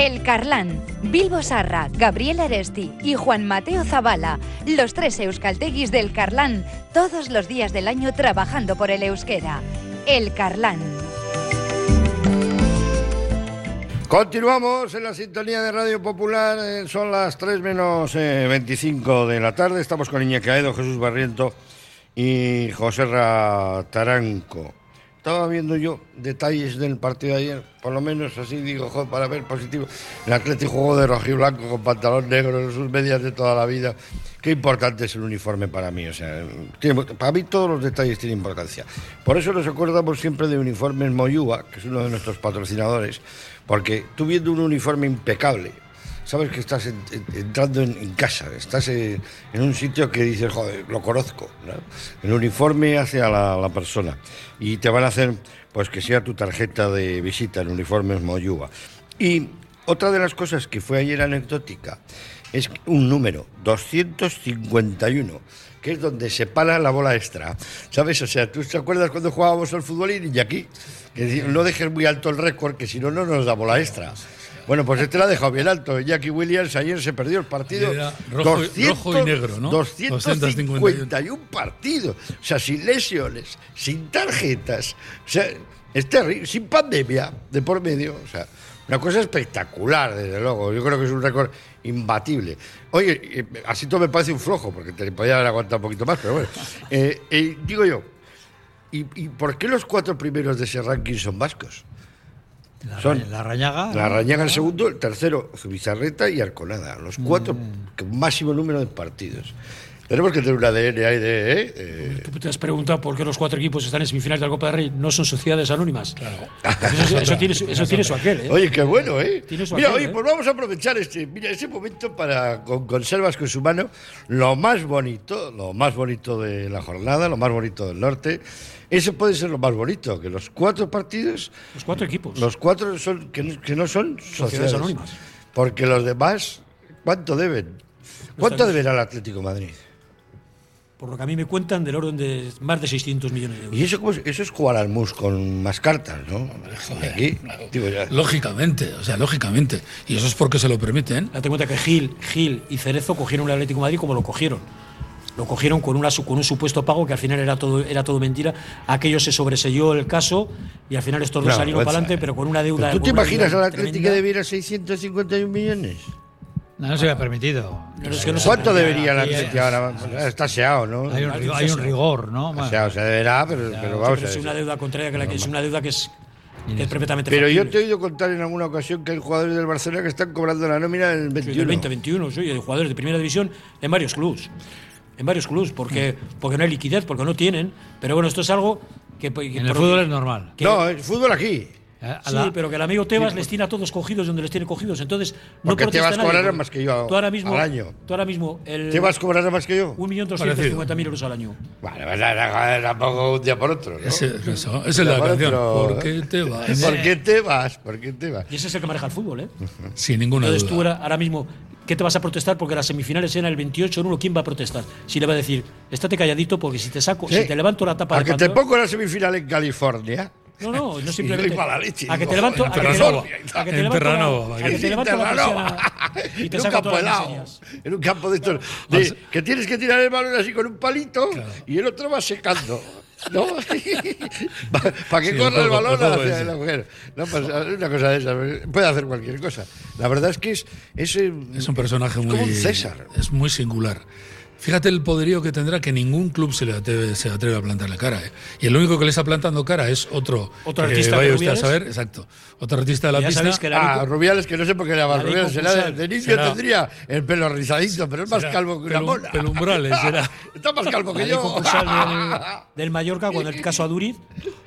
El Carlán, Bilbo Sarra, Gabriel Aresti y Juan Mateo Zavala, los tres euskalteguis del Carlán, todos los días del año trabajando por el euskera. El Carlán. Continuamos en la sintonía de Radio Popular, eh, son las 3 menos eh, 25 de la tarde, estamos con Iñaki Aedo, Jesús Barriento y José Ra Taranco. Estaba viendo yo detalles del partido de ayer, por lo menos así digo, joder, para ver positivo. El Atlético jugó de rojo y blanco con pantalón negro, sus medias de toda la vida. Qué importante es el uniforme para mí, o sea, para mí todos los detalles tienen importancia. Por eso nos acordamos siempre de Uniformes Moyúa, que es uno de nuestros patrocinadores, porque tú viendo un uniforme impecable, sabes que estás en- en- entrando en, en casa, estás en, en un sitio que dices, joder, lo conozco. ¿no? El uniforme hace a la, la persona y te van a hacer pues que sea tu tarjeta de visita, el uniforme es Moyúa. Y otra de las cosas que fue ayer anecdótica es un número, 251 que es donde se para la bola extra. ¿Sabes? O sea, ¿tú te acuerdas cuando jugábamos al fútbol y aquí? Que no dejes muy alto el récord, que si no, no nos da bola extra. Bueno, pues este lo ha dejado bien alto. Jackie Williams ayer se perdió el partido. Rojo y- rojo y negro, ¿no? 251 partidos. O sea, sin lesiones, sin tarjetas. O sea, es terrible. Sin pandemia de por medio. O sea, una cosa espectacular, desde luego. Yo creo que es un récord imbatible. Oye, eh, así todo me parece un flojo, porque te podía haber aguantado un poquito más, pero bueno. Eh, eh, digo yo, ¿y, y por qué los cuatro primeros de ese ranking son vascos? La, Son- la Rañaga. La Rañaga el segundo, el tercero Bizarreta y Arconada. Los cuatro con máximo número de partidos. Tenemos que tener un ADN ahí de... ¿eh? Eh, Tú te has preguntado por qué los cuatro equipos están en semifinales de la Copa del Rey. No son sociedades anónimas. Claro. Eso, eso tiene, su- eso tiene su aquel, ¿eh? Oye, qué bueno, ¿eh? Tiene su Mira, aquel, oye, ¿eh? pues vamos a aprovechar este, mira, ese momento para, con conservas con su mano, lo más bonito, lo más bonito de la jornada, lo más bonito del norte. Eso puede ser lo más bonito, que los cuatro partidos, Los cuatro equipos. los cuatro son, que, no- que no son sociedades anónimas. Porque los demás, ¿cuánto deben? ¿Cuánto deberá el Atlético de Madrid? Por lo que a mí me cuentan, del orden de más de 600 millones de euros. Y eso, eso es jugar al mus con más cartas, ¿no? Y aquí, digo, ya. Lógicamente, o sea, lógicamente. Y eso es porque se lo permiten. Date cuenta que Gil, Gil y Cerezo cogieron el Atlético de Madrid como lo cogieron. Lo cogieron con, una, su- con un supuesto pago que al final era todo, era todo mentira. Aquello se sobreselló el caso y al final estos dos Una salieron vergüenza, para adelante, ¿eh? pero con una deuda. ¿Tú te imaginas al Atlético que debiera 651 millones? No, no se le ha permitido. Es que no ¿Cuánto debería el Aquí, Atlético eh, ahora? Está seado, ¿no? Hay un, rigor, hay un rigor, ¿no? Está seado, se deberá, pero, pero Sí, vamos pero a es ver. una deuda contraria, que, la que es una deuda que es, que es perfectamente Pero yo te he oído contar en alguna ocasión que hay jugadores del Barcelona que están cobrando la nómina del Sí, 21. del 2021, sí, hay jugadores de primera división en varios clubs. En varios clubs, porque, porque no hay liquidez, porque no tienen. Pero bueno, esto es algo que. que En el fútbol es normal. que- No, el fútbol aquí. A- Sí, la- pero que el amigo Tebas les tiene a todos cogidos donde les tiene cogidos. Entonces, no Porque protesta Tebas cobrará más que yo Tú ahora mismo, al año. Tú ahora mismo. El, ¿Te vas a cobrar más que yo? 1.250.000 euros al año. Vale, vas a joder, tampoco un día por otro. ¿no? Ese- eso, esa es la por canción. otro. ¿Por qué te vas? *laughs* ¿Por qué te vas? ¿Por qué te vas? Y ese es el que maneja el fútbol, ¿eh? *laughs* Sin ninguna Entonces tú duda. ahora, ahora mismo, ¿qué te vas a protestar? Porque las semifinales eran el 28 en 1. ¿Quién va a protestar? Si le va a decir, estate calladito porque si te saco, Sí. si te levanto la tapa A del que te pongo la semifinal en California. No, no, no simplemente. doy mala leche, a que te levanto, a en que te Terranova. levanto, a que te levanto la- a que te la y te en un campo helado. En un campo de estos. de- que tienes que tirar el balón así con un palito y el otro va secando. ¿No? *laughs* Para que Sí, corra el balón hacia el agujero. No pasa una cosa de esa. Puede hacer cualquier cosa. La verdad es que es. Es, eh, Es un personaje muy. como un César. Es muy singular. Fíjate el poderío que tendrá que ningún club se le atreve, se atreve a plantarle cara. ¿eh? Y el único que le está plantando cara es otro. Otro que artista de vaya usted a saber, exacto. Otro artista de la pista. que la Ah, Rubiales, que no sé por qué le llama la Rubiales. Será de, niño Será- tendría el pelo rizadito, pero es más será calvo que una pelum- pelumbrales, *laughs* será. Está más calvo que La yo. del, del Mallorca, cuando el *laughs* caso a Duriz,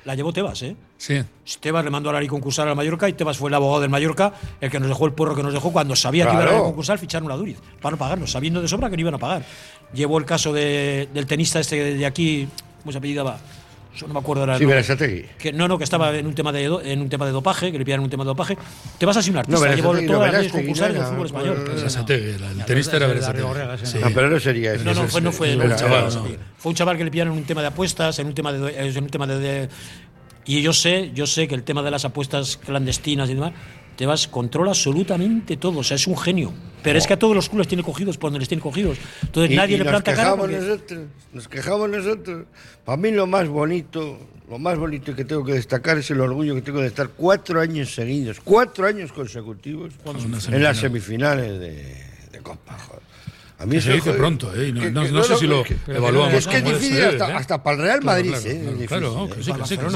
la llevó Tebas, ¿eh? Sí. Tebas le mandó a la ley concursal al Mallorca y Tebas fue el abogado del Mallorca, el que nos dejó el porro que nos dejó cuando sabía que iba a la concursal, ficharon a Duriz para no pagarnos, sabiendo de sobra que no iban a pagar. Llevó el caso de- del tenista este de aquí, ¿cómo se apellidaba? Eso no me acuerdo ahora. el Sí, nombre. Berasategui. que no, no, que estaba en un tema de do- en un tema de dopaje, que le pillaron un tema de dopaje. Te vas a ser un No, artista, llevó no, todas las leyes Verástegui, concursales no del era- fútbol español. Berasategui, el, el tenista era la Berasategui. Sí. No, pero no sería ese. No, no, fue, no fue, no, el chaval. Fue un chaval que le pillaron en un tema de apuestas, en un tema de, en un tema de, de- y yo sé, yo sé que el tema de las apuestas clandestinas y demás, Tebas controla absolutamente todo, o sea, es un genio. Pero es que a todos los clubes tiene cogidos por donde les tiene cogidos. Entonces Y- nadie y le nos planta cara. quejamos porque- nosotros, nos quejamos nosotros. Para mí lo más bonito, lo más bonito que tengo que destacar es el orgullo que tengo de estar cuatro años seguidos, cuatro años consecutivos en semifinal. las semifinales de, de Copa. joder. A Que se dice joder, pronto, ¿eh? No- que- no- que- no sé si lo que- evaluamos Es que es difícil hasta, ¿eh? hasta para el Real Claro, Madrid, claro, ¿eh? Es claro, difícil, claro, que sí, que sí, que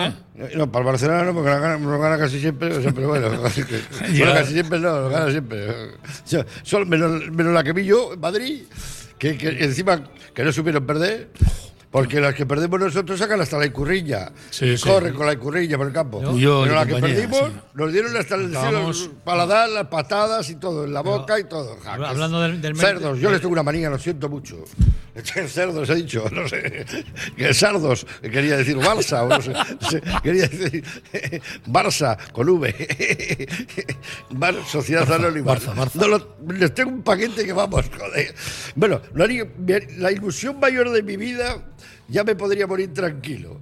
sí. No, para el Barcelona no, porque lo gana, lo gana casi siempre, o sea, pero bueno, bueno, *laughs* casi siempre no, lo gana siempre. O sea, solo menos, menos la que vi yo en Madrid, que, que encima que no supieron perder. Porque las que perdemos nosotros sacan hasta la icurriña. Sí, y sí. corren con la icurriña por el campo. Pero la que perdimos sí. nos dieron hasta el paladar, las patadas y todo, en la boca y todo. Hablando del- del- cerdos, yo les tengo una manía, lo siento mucho. *laughs* Cerdos he dicho, no sé. Sardos, quería decir Barça, o no sé, quería decir *laughs* Barça con V. *laughs* Bar, Sociedad Anónima. Barça, Barça. No, lo- les tengo un paquete que vamos, joder. Bueno, haría- la ilusión mayor de mi vida ya me podría morir tranquilo.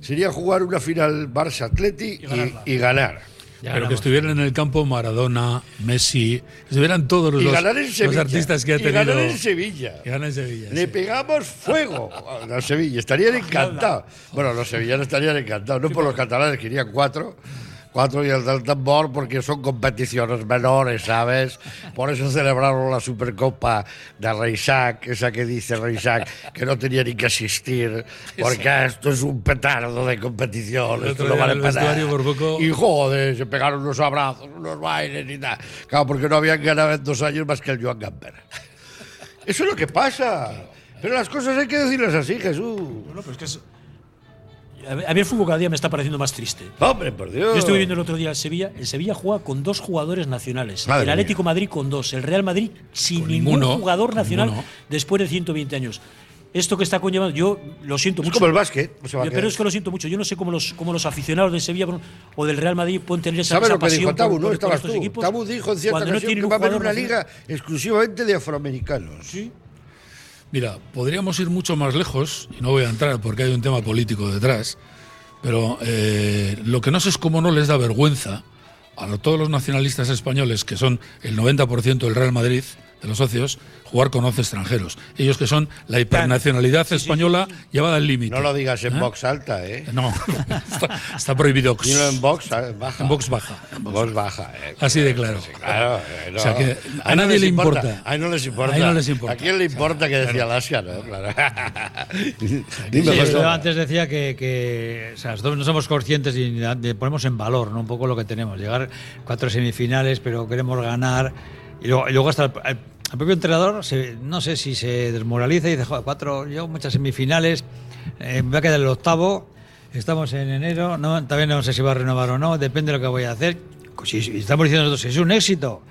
Sería jugar una final Barça-Atleti y, y ganar. Pero que estuvieran en el campo Maradona, Messi, que estuvieran todos los, los Sevilla. artistas que ha y tenido. ganar en Sevilla. Y ganar en Sevilla. Le sí. pegamos fuego a la Sevilla. Estarían encantados. Bueno, los sevillanos estarían encantados. No por los catalanes, que irían cuatro. Cuatro días del tambor porque son competiciones menores, ¿sabes? Por eso celebraron la Supercopa de Reisac, esa que dice Reisac, que no tenía ni que asistir, porque esto es un petardo de competición, El esto no vale para nada. vestuario por poco- Y joder, se pegaron unos abrazos, unos bailes y tal. Claro, porque no habían ganado en dos años más que el Joan Gamper. Eso es lo que pasa. Pero las cosas hay que decirlas así, Jesús. No, pero es que es- a mí el fútbol cada día me está pareciendo más triste. Hombre, por Dios. Yo estuve viendo el otro día el Sevilla. El Sevilla juega con dos jugadores nacionales. Madre el Atlético Madrid con dos. El Real Madrid sin Con ningún ninguno, jugador nacional ninguno. después de 120 años. Esto que está conllevando, yo lo siento Es mucho. como el básquet, no a Pero es que lo siento mucho. Yo no sé cómo los, cómo los aficionados de Sevilla o del Real Madrid pueden tener esa, ¿Sabes esa lo que dijo pasión Tabu? por- No por- por estabas estos tú. equipos Tabu dijo en cierta cuando no ocasión tienen que un va a haber una liga exclusivamente de afroamericanos. Sí. Mira, podríamos ir mucho más lejos, y no voy a entrar porque hay un tema político detrás, pero eh, lo que no sé es cómo no les da vergüenza a todos los nacionalistas españoles, que son el 90% del Real Madrid, de los socios, jugar con 11 extranjeros. Ellos que son la hipernacionalidad española llevada al límite. No lo digas en ¿Eh? box alta, ¿eh? No, *laughs* está, está prohibido. Dilo en box eh, baja. En box baja. En box baja, ¿eh? Así de claro. Claro, eh, no. O sea que a no nadie le importa. Ahí no les importa. Ahí no les importa. ¿A quién le importa que decía no? Claro. *laughs* Sí, Dime, José. yo antes decía que, que, o sea, nosotros no somos conscientes y ponemos en valor ¿no? un poco lo que tenemos. Llegar cuatro semifinales, pero queremos ganar. Y luego, hasta el, propio entrenador, no sé si se desmoraliza y dice, "Joder, cuatro, yo muchas semifinales, eh, me va a quedar el octavo, estamos en enero, también no sé si va a renovar o no, depende de lo que voy a hacer. Pues sí, sí, estamos diciendo nosotros, es un éxito,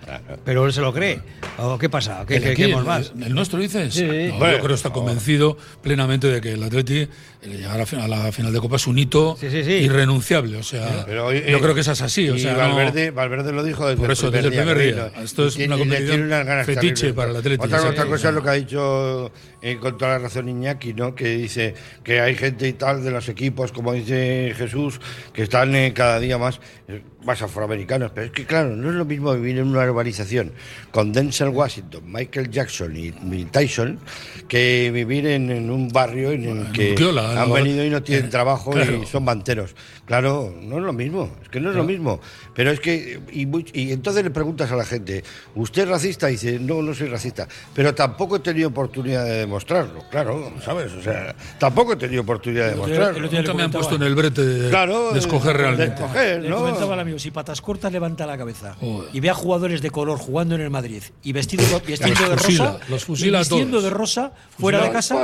pero él se lo cree. ¿O ¿Qué pasa? ¿Qué ¿El más? ¿El, nuestro dices? Sí. No, Bueno, yo creo que está convencido plenamente de que el Atleti eh, llegar a fin- a la final de Copa es un hito irrenunciable. O sea, Pero, eh, yo creo que esa es así. O sea, no- Valverde, Valverde lo dijo desde Por eso, el primer desde el primer día. día. que Esto es y una competición fetiche para el Atleti, Otra, otra cosa es lo que ha dicho eh, con toda la razón Iñaki, ¿no? que dice que hay gente y tal de los equipos, como dice Jesús, que están eh, cada día más, eh, más afroamericanos. Pero es que, claro, no es lo mismo vivir en una urbanización con Denzel Washington, Michael Jackson y, y Tyson que vivir en, en un barrio en el que han venido y no tienen trabajo claro. y son manteros. Claro, no es lo mismo, es que no es lo mismo. Pero es que, y entonces le preguntas a la gente, ¿usted es racista? Y dice, no, no soy racista. Pero tampoco he tenido oportunidad de demostrarlo, claro, ¿sabes? O sea, tampoco he tenido oportunidad de demostrarlo. le Nunca me han puesto en el brete de, Claro, de escoger de- de realmente. escoger, Le ¿no? comentaba al amigo, si patas cortas levanta la cabeza y ve a jugadores de color jugando en el Madrid y vestido, vestiendo Los de fusila, rosa, los fusila y a vistiendo todos. de rosa fuera de casa.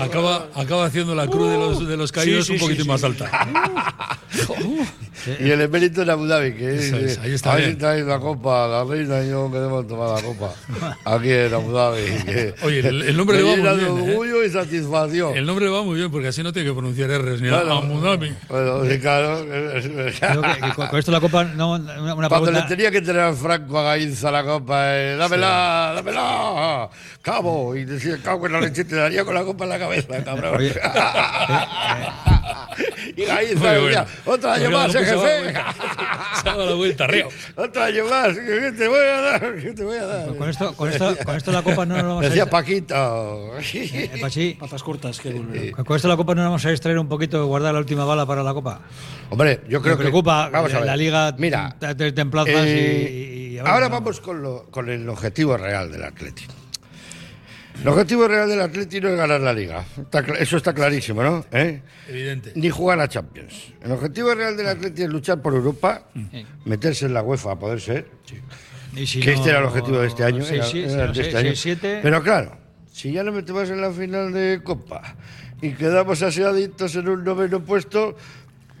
Acaba, acaba haciendo la cruz de los, de los caídos Sí, sí, un sí. más alta. *laughs* Y el emérito en Abu Dhabi, que dice, es, ahí está a ver bien. si traéis la copa, la reina y yo queremos tomar la copa. *laughs* Aquí en Abu Dhabi. *laughs* que Oye, el, el nombre *laughs* le va muy de bien. ¿eh? orgullo y satisfacción. El nombre le va muy bien porque así no tiene que pronunciar R's ni Claro. Abu Dhabi. Bueno, sí, claro. Que- que con, esto la Copa, no, una, una Cuando pregunta- le tenía que tener Franco a Gainza la copa, eh, dámela, dámela, cabo. Y decía, cabo, en la leche te daría con la copa en la cabeza, cabrón. Oye, y Muy decía, bueno. otro año más, eh, pues se jefe. ha dado la vuelta, Río. *laughs* otro año más, ¿qué te voy a dar? ¿Qué te voy a dar? con esto, con esto, con esto la Copa no nos vamos a Decía extraer- Paquito. Eh, Pachi, *laughs* Patas cortas que volverán. con esto la Copa no nos vamos a extraer un poquito, guardar la última bala para la Copa. Hombre, yo creo Me que. preocupa Vamos a la, ver. la liga Mira, te, te- emplazas Eh, y, y- y ahora no. vamos con, lo- con el objetivo real del Atleti. El objetivo real del Atleti no es ganar la liga. Está eso está clarísimo, ¿no? ¿Eh? Evidente. Ni jugar a Champions. El objetivo real del Atleti es luchar por Europa, meterse en la UEFA a poder ser. Y si que no- este era el objetivo de este año. Sí, era- sí, era sí, de no sé, este año. seis, siete. Pero claro, si ya nos metemos en la final de Copa y quedamos aseaditos en un noveno puesto,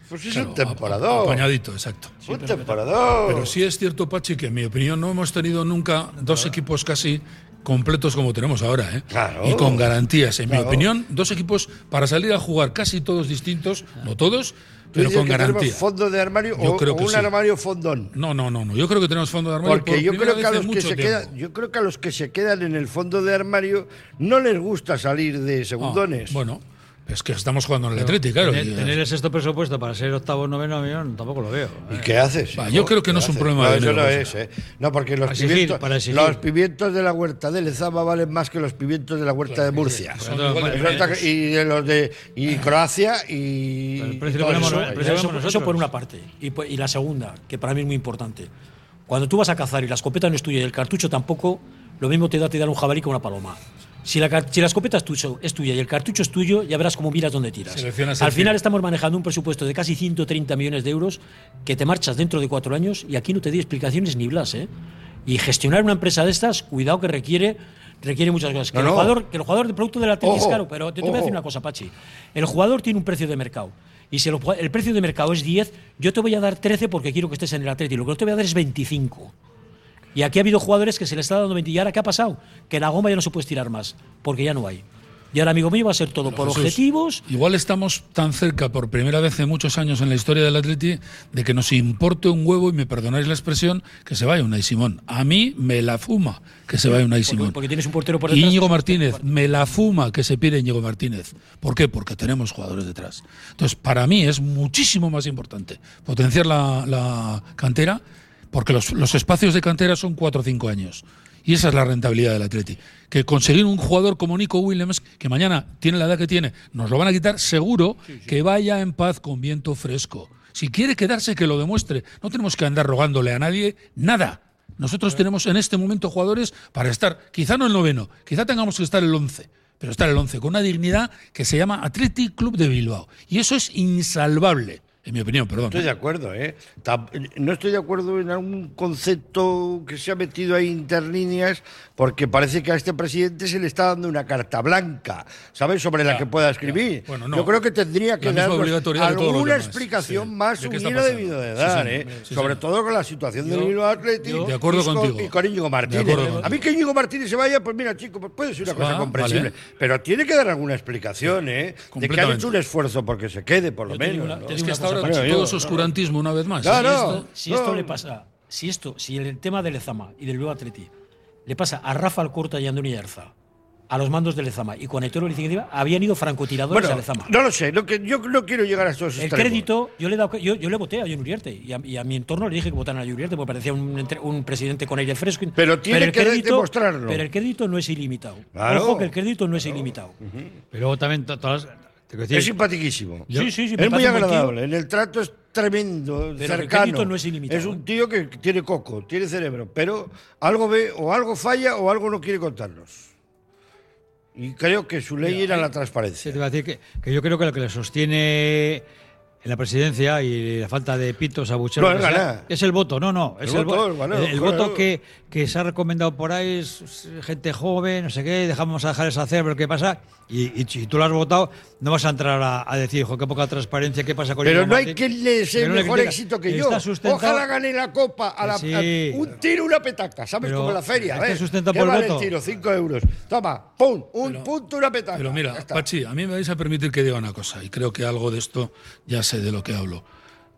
pues es un temporador. Apañadito, exacto. un temporador. Pero sí es cierto, Pachi, que en mi opinión no hemos tenido nunca dos equipos casi completos como tenemos ahora, ¿eh? Claro. Y con garantías. En Claro. mi opinión, dos equipos para salir a jugar casi todos distintos, no todos, ¿Tú pero con que tenemos garantía. fondo de armario Yo o, creo o que un sí. armario fondón? No, no, no, no. Yo creo que tenemos fondo de armario. Porque por yo creo que a los que se quedan, yo creo que a los que se quedan en el fondo de armario no les gusta salir de Ah, segundones. bueno, Es que estamos jugando en el Atlético, claro. Tener, eh, el sexto presupuesto para ser octavo noveno millón tampoco lo veo. ¿Y ¿eh? qué haces? Yo creo que no ¿Qué es un haces? problema No, de eso no dinero, es, ¿eh? No, porque los, exigir, pimientos, para exigir. los pimientos de la huerta de Lezama valen más que los pimientos de la huerta de Murcia. Eso está- y de los de y Croacia y. Pero el precio y lo todo ponemos eso. no- el precio lo Eso, ponemos eso por una parte. Y, y la segunda, que para mí es muy importante. Cuando tú vas a cazar y la escopeta no es tuya y el cartucho tampoco, lo mismo te da te dar un jabalí que una paloma. Si la, si la escopeta es, tuyo- es tuya y el cartucho es tuyo, ya verás cómo miras dónde tiras. Seleccionas Al final estamos manejando un presupuesto de casi 130 millones de euros que te marchas dentro de cuatro años y aquí no te di explicaciones ni blas. ¿eh? Y gestionar una empresa de estas, cuidado que requiere requiere muchas cosas. Que, No, el, no. jugador, que el jugador de producto del Atlético es caro, pero te, te voy a decir una cosa, Pachi. El jugador tiene un precio de mercado. Y si el, el precio de mercado es 10, yo te voy a dar 13 porque quiero que estés en el Atlético. Lo que no te voy a dar es 25. Y aquí ha habido jugadores que se les está dando 20. ¿Y ahora qué ha pasado? Que la goma ya no se puede estirar más, porque ya no hay. Y ahora, amigo mío, va a ser todo por Jesús, objetivos. Igual estamos tan cerca por primera vez en muchos años en la historia del Atleti de que nos importe un huevo, y me perdonáis la expresión, que se vaya Unai Simón. A mí me la fuma que se vaya Porque, Simón. porque tienes un portero por Y detrás. Íñigo Martínez, me la fuma que se pide Íñigo Martínez. ¿Por qué? Porque tenemos jugadores detrás. Entonces, para mí es muchísimo más importante potenciar la, la cantera, porque los, los espacios de cantera son cuatro o cinco años. Y esa es la rentabilidad del Atleti. Que conseguir un jugador como Nico Williams, que mañana tiene la edad que tiene, nos lo van a quitar seguro, que vaya en paz con viento fresco. Si quiere quedarse, que lo demuestre. No tenemos que andar rogándole a nadie nada. Nosotros tenemos en este momento jugadores para estar, quizá no el noveno, quizá tengamos que estar el once, pero estar el once con una dignidad que se llama Athletic Club de Bilbao. Y eso es insalvable, en mi opinión, perdón. Estoy de acuerdo, ¿eh? No estoy de acuerdo en algún concepto que se ha metido ahí interlíneas, porque parece que a este presidente se le está dando una carta blanca, ¿sabes? Sobre la Ya, que pueda escribir. Bueno, no. Yo creo que tendría que los alguna explicación Sí. más ¿De hubiera debido de Sí, dar. ¿eh? Sí, Sobre todo con la situación del Bilbao Athletic De acuerdo y con- contigo. y con Íñigo Martínez. A mí que Íñigo Martínez se vaya, pues mira, chico, pues puede ser una Se cosa va, comprensible. vale. Pero tiene que dar alguna explicación, ¿eh? De que han Completamente. hecho un esfuerzo porque se quede, por lo menos. una- Es que hasta ahora todo Yo- es oscurantismo una vez más. Claro. si esto, si esto no. le pasa, si esto, si el tema de Lezama y del Bilbao Atleti le pasa a Rafa Alcorta y a Andoni Arza, a los mandos de Lezama y con Aitor Olizabeth, habían ido francotiradores a Lezama. no lo sé, no, que, yo no quiero llegar a estos El extremos. crédito, yo le, he dado- yo, yo le voté a John Uriarte y a, y a mi entorno le dije que votaran a John Uriarte porque parecía un, un presidente con aire fresco. Pero tiene el que de- demostrarlo. Pero el crédito no es ilimitado. Claro. Ojo que el crédito no es ilimitado. Pero también to- todas. Es simpatiquísimo. Sí, sí, sí, me es muy agradable. En el trato es tremendo, el cercano. no es ilimitado, Es un ¿eh? tío que tiene coco, tiene cerebro, pero algo ve, o algo falla, o algo no quiere contarnos. Y creo que su ley era la Sí, transparencia. te iba a decir que, que yo creo que lo que le sostiene en la presidencia y la falta de pitos abucheros No, es es el voto, no, no, es El el, voto vo- el- el voto que, que se ha recomendado por ahí es gente joven, no sé qué, dejamos a dejarles hacer, pero qué pasa, y, y si tú lo has votado, no vas a entrar a, a decir, hijo, qué poca transparencia, qué pasa con Pero no hay Martín". quien le sea no mejor critica. éxito que Está yo. sustentado- Ojalá gane la copa a la, Sí. a un tiro, una petaca, ¿sabes? Pero Como la feria. está ¿eh? sustentado ¿Qué por el vale voto. el tiro? Cinco euros. Toma, pum, un punto, una petaca. Pero mira. Pachi, a mí me vais a permitir que diga una cosa, y creo que algo de esto ya sé de lo que hablo.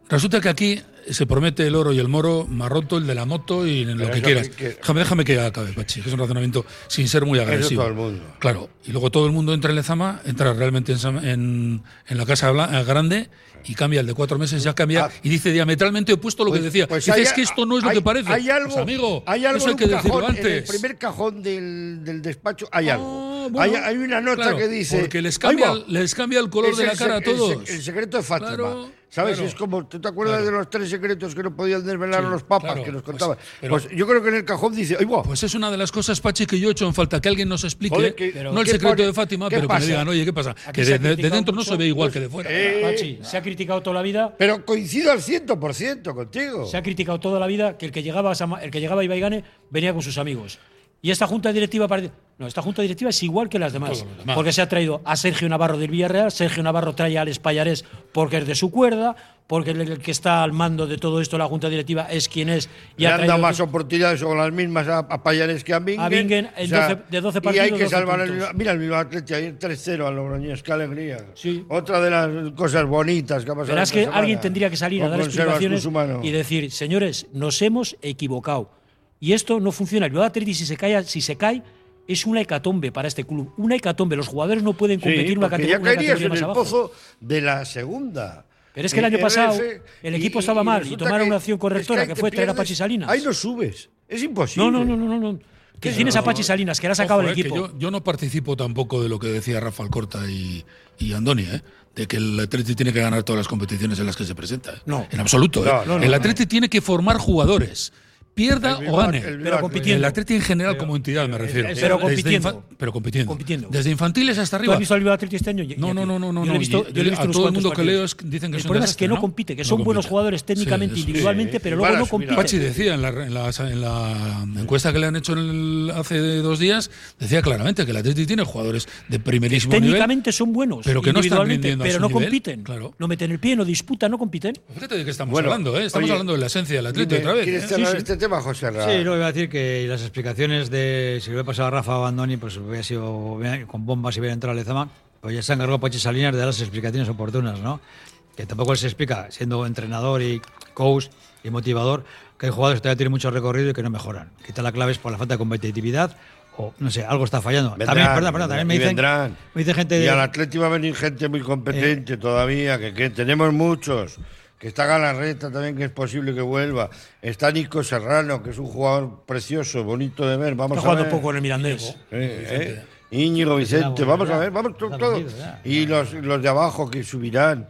Resulta que aquí se promete el oro y el moro más roto, el de la moto y en lo Pero que quieras. que- Déjame, déjame que acabe, Pachi, que es un razonamiento sin ser muy agresivo. todo el mundo. Claro, y luego todo el mundo entra en Lezama, entra realmente en, en- la Casa eh, Grande y cambia el de cuatro meses, ya cambia Ah. y dice diametralmente opuesto a lo Pues- que decía. pues dice, hay- es que esto no es lo que parece. Hay algo, Pues, amigo, hay algo eso hay que decirlo cajón, En el antes. primer cajón del, del despacho hay algo. Bueno, hay, hay una nota claro, que dice. Porque les cambia, les cambia el color Es de la cara a el todos. El, secreto de Fátima. Claro, ¿Sabes? claro. es como, ¿tú te acuerdas Claro. de los tres secretos que no podían desvelar Sí, los papas claro, que nos pues, contaban? pero- Pues, yo creo que en el cajón dice. Pues es una de las cosas, Pachi, que yo he hecho en falta que alguien nos explique. Joder, que- no el ¿qué secreto pone- de Fátima, pero que me digan, oye, ¿qué pasa? Aquí Que de, dentro no se ve igual pues, que de fuera. eh, Pachi, se ha criticado toda la vida. Pero coincido al 100% contigo. Se ha criticado toda la vida que el que llegaba a, Sama- el que llegaba a Ibaigane venía con sus amigos. Y esta junta directiva parece- no, esta junta directiva es igual que las demás, porque se ha traído a Sergio Navarro del Villarreal, Sergio Navarro trae al Espallarés porque es de su cuerda, porque el, que está al mando de todo esto la junta directiva es quien es y Le ha han dado más oportunidades o las mismas a, a que a Bingen. A Bingen en 12 de 12 Y hay partidos, que 12 salvar el. Mira el Bilbao Atleti ayer 3-0 a Logroñés, qué alegría. Sí. Otra de las cosas bonitas que ha pasado. Verás esta que semana. alguien tendría que salir a dar explicaciones y decir, señores, nos hemos equivocado. Y esto no funciona. El Athletic, si se cae, si se cae es una hecatombe para este club. Una hecatombe. Los jugadores no pueden Sí, competir una porque categoría, ya una caerías categoría en más el abajo. pozo de la segunda. Pero es que el año pasado el y- equipo y- estaba y mal y resulta tomaron que- una acción correctora es que, te fue traer a Pachi Salinas. Ahí no subes. Es imposible. No, no, no, no, no. no. Que tienes a Pachi Salinas, que le ha sacado el eh, que equipo. yo, yo no participo tampoco de lo que decía Rafa Alcorta y, y Andoni, ¿eh? de que el Atleti tiene que ganar todas las competiciones en las que se presenta. ¿eh? No. En absoluto. ¿eh? No, no, el no, Atleti tiene que formar jugadores. Pierda o gane. Bilbao- compitiendo. El Atleti en general como entidad, me refiero. pero Desde compitiendo. infa- pero compitiendo. Compitiendo. Desde infantiles hasta ¿Tú arriba. has visto al Bilbao Athletic este año? No, no, no, no, no. Yo he visto, yo he visto a todo el mundo que leo es- dicen que El es un problema es que no, ¿no? compite, que No son buenos compite. jugadores técnicamente, Sí, individualmente, sí. pero luego no compiten. Pachi decía en la, en la- en la encuesta que le han hecho en el- hace dos días, decía claramente que el Atleti tiene jugadores de primerísimo nivel. Técnicamente son buenos, pero que no están rindiendo pero no compiten. Claro. No meten el pie, no disputan, no compiten. Fíjate de qué estamos hablando, ¿eh? Estamos hablando de la esencia del Atleti otra vez. ¿Quieres ¿eh? cerrar sí. este tema, José Ra? Sí, lo iba a decir que las explicaciones de si lo hubiera pasado a Rafa o a Andoni, pues hubiera sido con bombas si hubiera entrado Lezama, pues ya se han encargado Pachi Salinas de dar las explicaciones oportunas, ¿no? Que tampoco les explica, siendo entrenador y coach y motivador, que hay jugadores que todavía tienen mucho recorrido y que no mejoran. Quizá la clave es por la falta de competitividad o, no sé, algo está fallando. Vendrán, también, perdón, perdón, también me y dicen, vendrán. me dice gente Y de... al Atleti va a venir gente muy competente Eh. todavía, que, que tenemos muchos. Que está Galarreta también, que es posible que vuelva. Está Nico Serrano, que es un jugador precioso, bonito de ver. Vamos Está a jugando ver. poco en el Mirandés. Sí, ¿eh? Íñigo Vicente, vamos a ver, vamos to- Ya, todo. vendido, ya. Y los, los de abajo que subirán.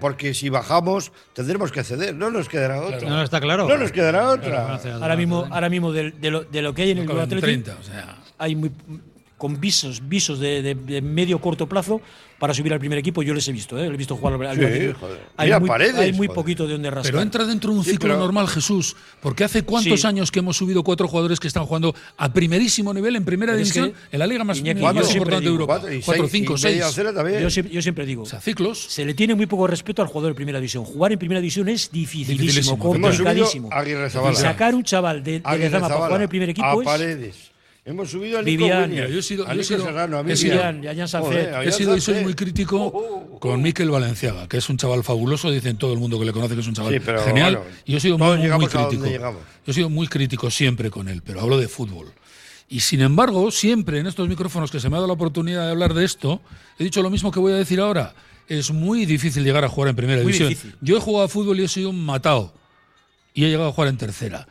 Porque si bajamos, tendremos que ceder. No nos quedará otra. No, está claro. No nos quedará otra. Ahora mismo, ahora mismo de, de lo, de lo que hay en el Athletic, 30, o sea. hay muy con visos, visos de, de- de medio corto plazo para subir al primer equipo. Yo les he visto, ¿eh? he visto jugar al Sí, joder. Hay Mira, muy, Paredes, hay muy joder. poquito de donde rascar. Pero entra dentro de un Sí, ciclo pero- normal, Jesús. Porque hace cuántos Sí. años que hemos subido cuatro jugadores que están jugando a primerísimo nivel en primera Pero es división, que, en la liga más, Iñaki, importante de Europa. Cuatro y Cuatro, seis, cinco, y seis. yo, siempre, yo siempre digo, O sea, ciclos. se le tiene muy poco respeto al jugador de primera división. Jugar en primera división es dificilísimo, complicadísimo. Y sacar un chaval de, de para jugar en el primer equipo a es Paredes. Hemos subido a Nico Vivian, Williams, yo he sido- a yo he sido- Serrano, a Vivian. Vivian. Joder, He y soy muy crítico Oh, oh, oh. con Miquel Valenciaga, que es un chaval fabuloso, dicen todo el mundo que le conoce que es un chaval Sí, pero genial. bueno, y yo he sido muy, crítico. Yo he sido muy crítico siempre con él, pero hablo de fútbol. Y sin embargo, siempre en estos micrófonos que se me ha dado la oportunidad de hablar de esto, he dicho lo mismo que voy a decir ahora. Es muy difícil llegar a jugar en primera Muy división. difícil. Yo he jugado a fútbol y he sido un matado. Y he llegado a jugar en tercera.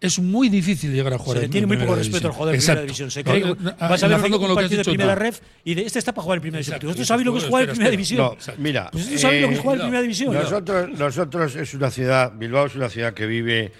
Es muy difícil llegar a jugar Se le tiene muy poco respeto al jugador de primera división. Se cree, no, que no, vas a ver un, partido de primera ref y de, este está para jugar en primera división. Exacto, ¿Vosotros y sabéis lo que es jugar en espera, primera división? No, mira, Pues ¿Vosotros sabéis lo que es eh, jugar en primera división? Nosotros, nosotros es una ciudad, Bilbao es una ciudad que vive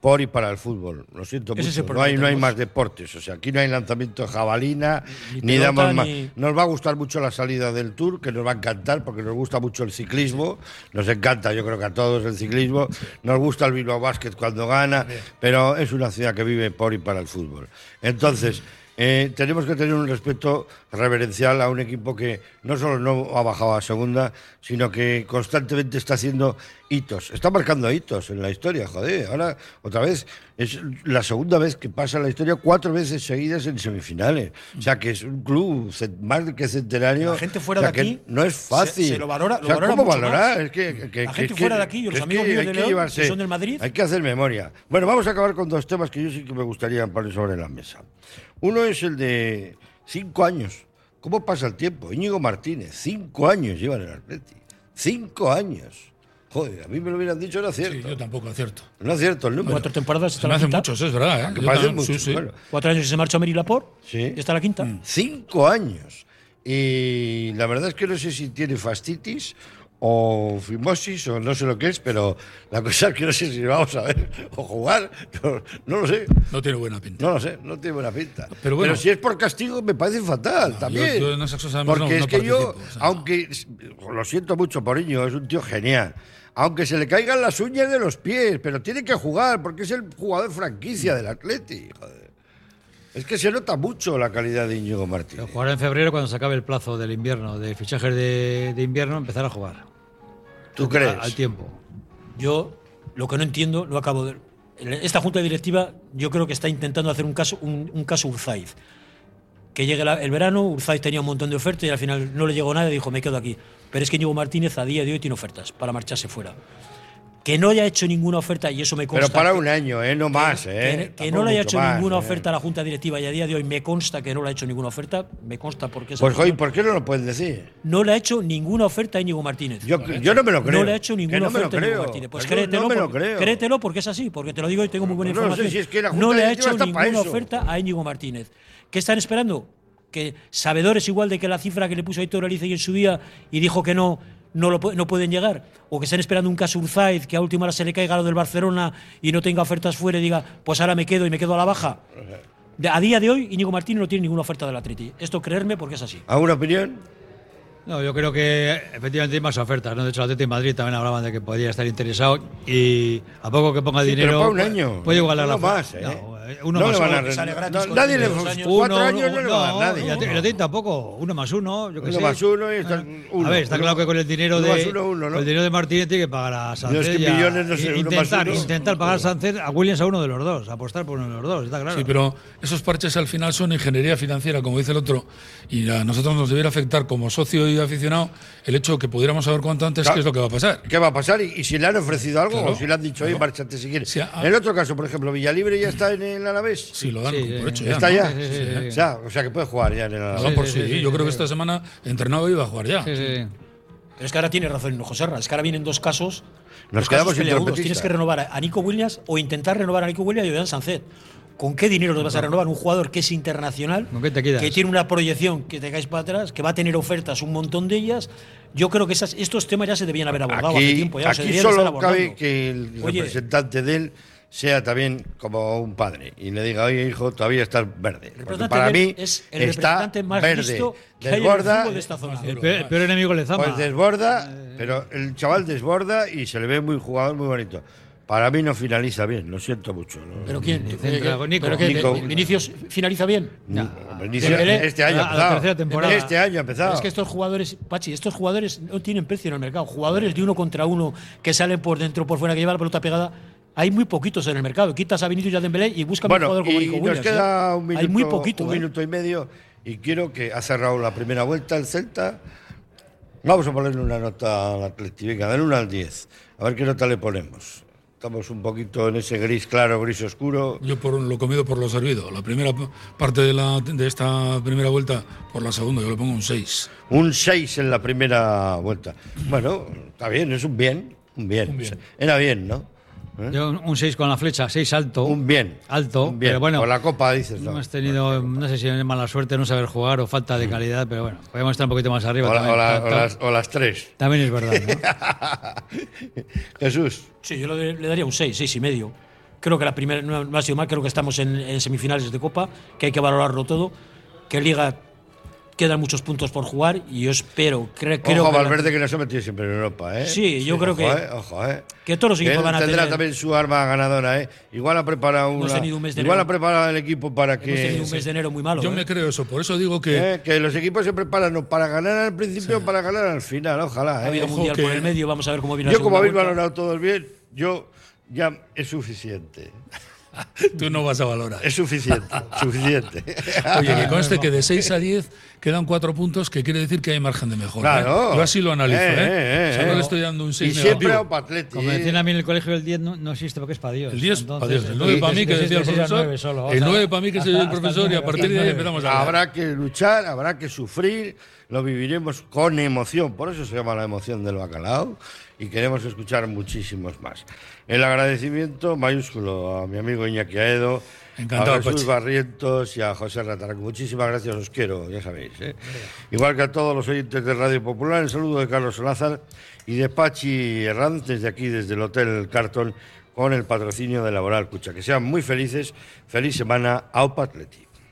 por y para el fútbol. Lo siento mucho. No hay, no hay más deportes. O sea, aquí no hay lanzamiento de jabalina, Ni ni, pelota, damos más. ni- Nos va a gustar mucho la salida del Tour, que nos va a encantar porque nos gusta mucho el ciclismo. Nos encanta, yo creo que a todos el ciclismo. Nos gusta el Bilbao Basket cuando gana, pero es una ciudad que vive por y para el fútbol. Entonces. Eh, tenemos que tener un respeto reverencial a un equipo que no solo no ha bajado a segunda, sino que constantemente está haciendo hitos. Está marcando hitos en la historia, joder. Ahora, otra vez, es la segunda vez que pasa en la historia, cuatro veces seguidas en semifinales. O sea, que es un club más que centenario. La gente fuera O sea, de aquí no es fácil. se- se lo valora- lo O sea, valora ¿cómo mucho valorar? más. Es que, que- La gente que- fuera de aquí, y los amigos míos de León, llevarse- que son del Madrid. Hay que hacer memoria. Bueno, vamos a acabar con dos temas que yo sí que me gustaría poner sobre la mesa. Uno es el de cinco años. ¿Cómo pasa el tiempo? Íñigo Martínez, cinco años lleva en el Atleti. Cinco años. Joder, a mí me lo hubieran dicho, no es cierto. Sí, yo tampoco acierto. No es cierto el número. Cuatro temporadas Se está la hacen quinta. muchos, es verdad. ¿eh? Ah, que parecen sí, sí. bueno. Cuatro años y se marchó Meri Laporte. Sí. Y está la quinta. Cinco años. Y la verdad es que no sé si tiene fastitis o fimosis o no sé lo que es, pero la cosa es que no sé si vamos a ver o jugar. No, no lo sé. No tiene buena pinta. No lo sé, no tiene buena pinta. Pero bueno. si es por castigo, me parece fatal también. yo en esas cosas además Porque no- es no que yo, participo, o sea. aunque lo siento mucho por Iñigo, es un tío genial. Aunque se le caigan las uñas de los pies, pero tiene que jugar porque es el jugador franquicia del Atleti. joder. Es que se nota mucho la calidad de Íñigo Martínez. Jugará en febrero cuando se acabe el plazo del invierno, de fichajes de, de invierno, empezar a jugar. ¿Tú crees? Al tiempo. Yo lo que no entiendo, no acabo de. Esta junta directiva, yo creo que está intentando hacer un caso, un, un caso Urzaiz. Que llegue la- el verano, Urzaiz tenía un montón de ofertas y al final no le llegó nada y dijo, me quedo aquí. Pero es que Íñigo Martínez a día de hoy tiene ofertas para marcharse fuera. Que no haya hecho ninguna oferta, y eso me consta. Pero para un año, ¿eh? No más, ¿eh? que, no le haya hecho más, ninguna ¿eh? oferta a la Junta Directiva y a día de hoy me consta que no le ha hecho ninguna oferta, me consta porque Pues, joder, ¿por qué no lo pueden decir? no le ha hecho ninguna oferta a Íñigo Martínez. Yo, yo no me lo creo. No le ha hecho ninguna no oferta a Íñigo. Martínez. Pues no- créetelo, no me lo porque, creo. créetelo porque es así, porque te lo digo y tengo muy buena No sé, información. si es que la no Junta le ha hecho ninguna oferta a Íñigo Martínez. ¿Qué están esperando? Que sabedores igual de que la cifra que le puso Aitor Elizegui en su día y dijo que no, no, lo, pu- no pueden llegar. O que estén esperando un caso Urzaiz, que a última hora se le caiga lo del Barcelona y no tenga ofertas fuera y diga, pues ahora me quedo y me quedo a la baja. A día de hoy, Íñigo Martínez no tiene ninguna oferta del Atleti. Esto creerme porque es así. ¿Alguna opinión? No, yo creo que efectivamente hay más ofertas. ¿no? De hecho, el Atlético de Madrid también hablaban de que podría estar interesado y a poco que ponga Sí, dinero. pero para un puede- año. Puede igualar Uno la más, ¿eh? No, uno No más le van a uno. re- sale gratis no, nadie le años. cuatro Uno, años no le va a dar nadie. y el Atlético tampoco. Uno más uno. Yo que Uno sé. más uno y está- uno. a ver, está Uno- claro que con el dinero uno de. uno, uno, ¿no? con el dinero de Martínez tiene que pagar a Sánchez. es que a- millones, no sé, uno más intentar, uno. intentar pagar a Sánchez a Williams a uno de los dos. Apostar por uno de los dos, está claro. Sí, pero esos parches al final son ingeniería financiera, como dice el otro, y a nosotros nos debiera afectar como socio y aficionado el hecho de que pudiéramos saber cuanto antes Claro. qué es lo que va a pasar. ¿Qué va a pasar? ¿Y, y si le han ofrecido algo Claro, o si le han dicho, oye, claro. márchate si quieres? Sí, ah. en el otro caso, por ejemplo, Villalibre ya está en el Alavés. Sí, lo dan Sí, por hecho ya. ¿Está ¿no? ya? Sí, sí, sí, sí. O sea, o sea, que puede jugar ya en el Lo Alavés. dan por Sí, sí. sí, sí, Yo creo que esta semana entrenado iba a jugar ya. Sí, sí. Pero es que ahora tiene razón José Serra. Es que ahora vienen dos casos. Nos dos quedamos casos. Tienes que renovar a Nico Williams o intentar renovar a Nico Williams y a Ollán Sancet. ¿Con qué dinero los vas a renovar? Un jugador que es internacional, ¿Con qué te quedas? que tiene una proyección que te caes para atrás, que va a tener ofertas, un montón de ellas. Yo creo que esas, estos temas ya se debían haber abordado hace Aquí, tiempo. Ya, se aquí solo cabe que el Oye, representante de él sea también como un padre y le diga, oye, hijo, todavía estás verde. Porque para mí es el está representante más verde. listo que hay en el desborda, de esta zona. El peor, el peor enemigo le zama. pues desborda, pero el chaval desborda y se le ve muy jugador, muy bonito. Para mí no finaliza bien, lo siento mucho. ¿no? ¿Pero quién? ¿Qué- Nico. pero qué- Nico. ¿Vinicius finaliza bien? No, Vinicius, Dembélé, este año a ha empezado. temporada. Este año ha empezado. Es que estos jugadores, Pachi, estos jugadores no tienen precio en el mercado. Jugadores de uno contra uno que salen por dentro, por fuera, que llevan la pelota pegada. Hay muy poquitos en el mercado. Quitas a Vinicius y a Dembélé y buscan un Bueno, jugador como Nico nos Williams. queda ¿eh? un minuto, Hay muy poquito. un ¿eh? minuto y medio y quiero que ha cerrado la primera vuelta el Celta. Vamos a ponerle una nota al Atleti, venga, del 1 al 10. A ver qué nota le ponemos. Estamos un poquito en ese gris claro, gris oscuro. Yo por lo comido por lo servido. La primera parte de, la, de esta primera vuelta, por la segunda, yo le pongo un 6. Un 6 en la primera vuelta. Bueno, está bien, es un bien. Un bien. Un bien. Era bien, ¿no? ¿Eh? Yo un 6 con la flecha, 6 alto. Un bien. Alto, Un bien. pero bueno. Con la copa dices, ¿no? Hemos tenido, no sé si es mala suerte, no saber jugar o falta de calidad, pero bueno, podemos estar un poquito más arriba. O, también, o la- o las, o las tres. también es verdad. ¿no? *laughs* Jesús. Sí, yo le, le daría un 6, 6 y medio. Creo que la primera no, no ha sido mal, creo que estamos en, en semifinales de Copa, que hay que valorarlo todo, que Liga quedan muchos puntos por jugar y yo espero, cre- creo Ojo que, Valverde que no se ha metido siempre en Europa, ¿eh? Sí, yo creo ojo, que- ¿eh? Ojo, ¿eh? que todos los Que equipos él van a tendrá tener- también su arma ganadora, ¿eh? Igual ha preparado Hemos una, tenido un mes de igual enero. ha preparado el equipo para hemos tenido que un mes de enero muy malo. Yo ¿eh? me creo eso, por eso digo que. ¿eh? que los equipos se preparan no para ganar al principio o para ganar al final, ojalá. ha ¿eh? habido ojo mundial que- por el medio, vamos a ver cómo viene Yo la como habéis valorado todos bien, yo ya es suficiente. *laughs* Tú no vas a valorar. Es suficiente, suficiente. *laughs* Oye, que conste que de 6 a 10 quedan 4 puntos, que quiere decir que hay margen de mejora. Claro. ¿eh? Yo así lo analizo. Eh, ¿eh? eh, eh. le estoy dando un 6 Y siempre a. Como ¿eh? decían a mí en el colegio, el 10 no, no existe porque es para Dios. El 10 Entonces, para Dios, el sí, 9 para mí, que decía el profesor. solo, o El sea, 9 para mí, que soy el profesor, y a partir de ahí empezamos a hablar. Habrá que luchar, habrá que sufrir, lo viviremos con emoción, por eso se llama la emoción del bacalao y queremos escuchar muchísimos más. El agradecimiento mayúsculo a mi amigo Iñaki Aedo, Encantado, a Jesús. Barrientos y a José Rataraco. Muchísimas gracias, os quiero, ya sabéis. ¿eh? Igual que a todos los oyentes de Radio Popular, el saludo de Carlos Solázar y de Pachi Herranz desde aquí, desde el Hotel Carton, con el patrocinio de Laboral Cucha. Que sean muy felices, feliz semana, Aupa Atleti.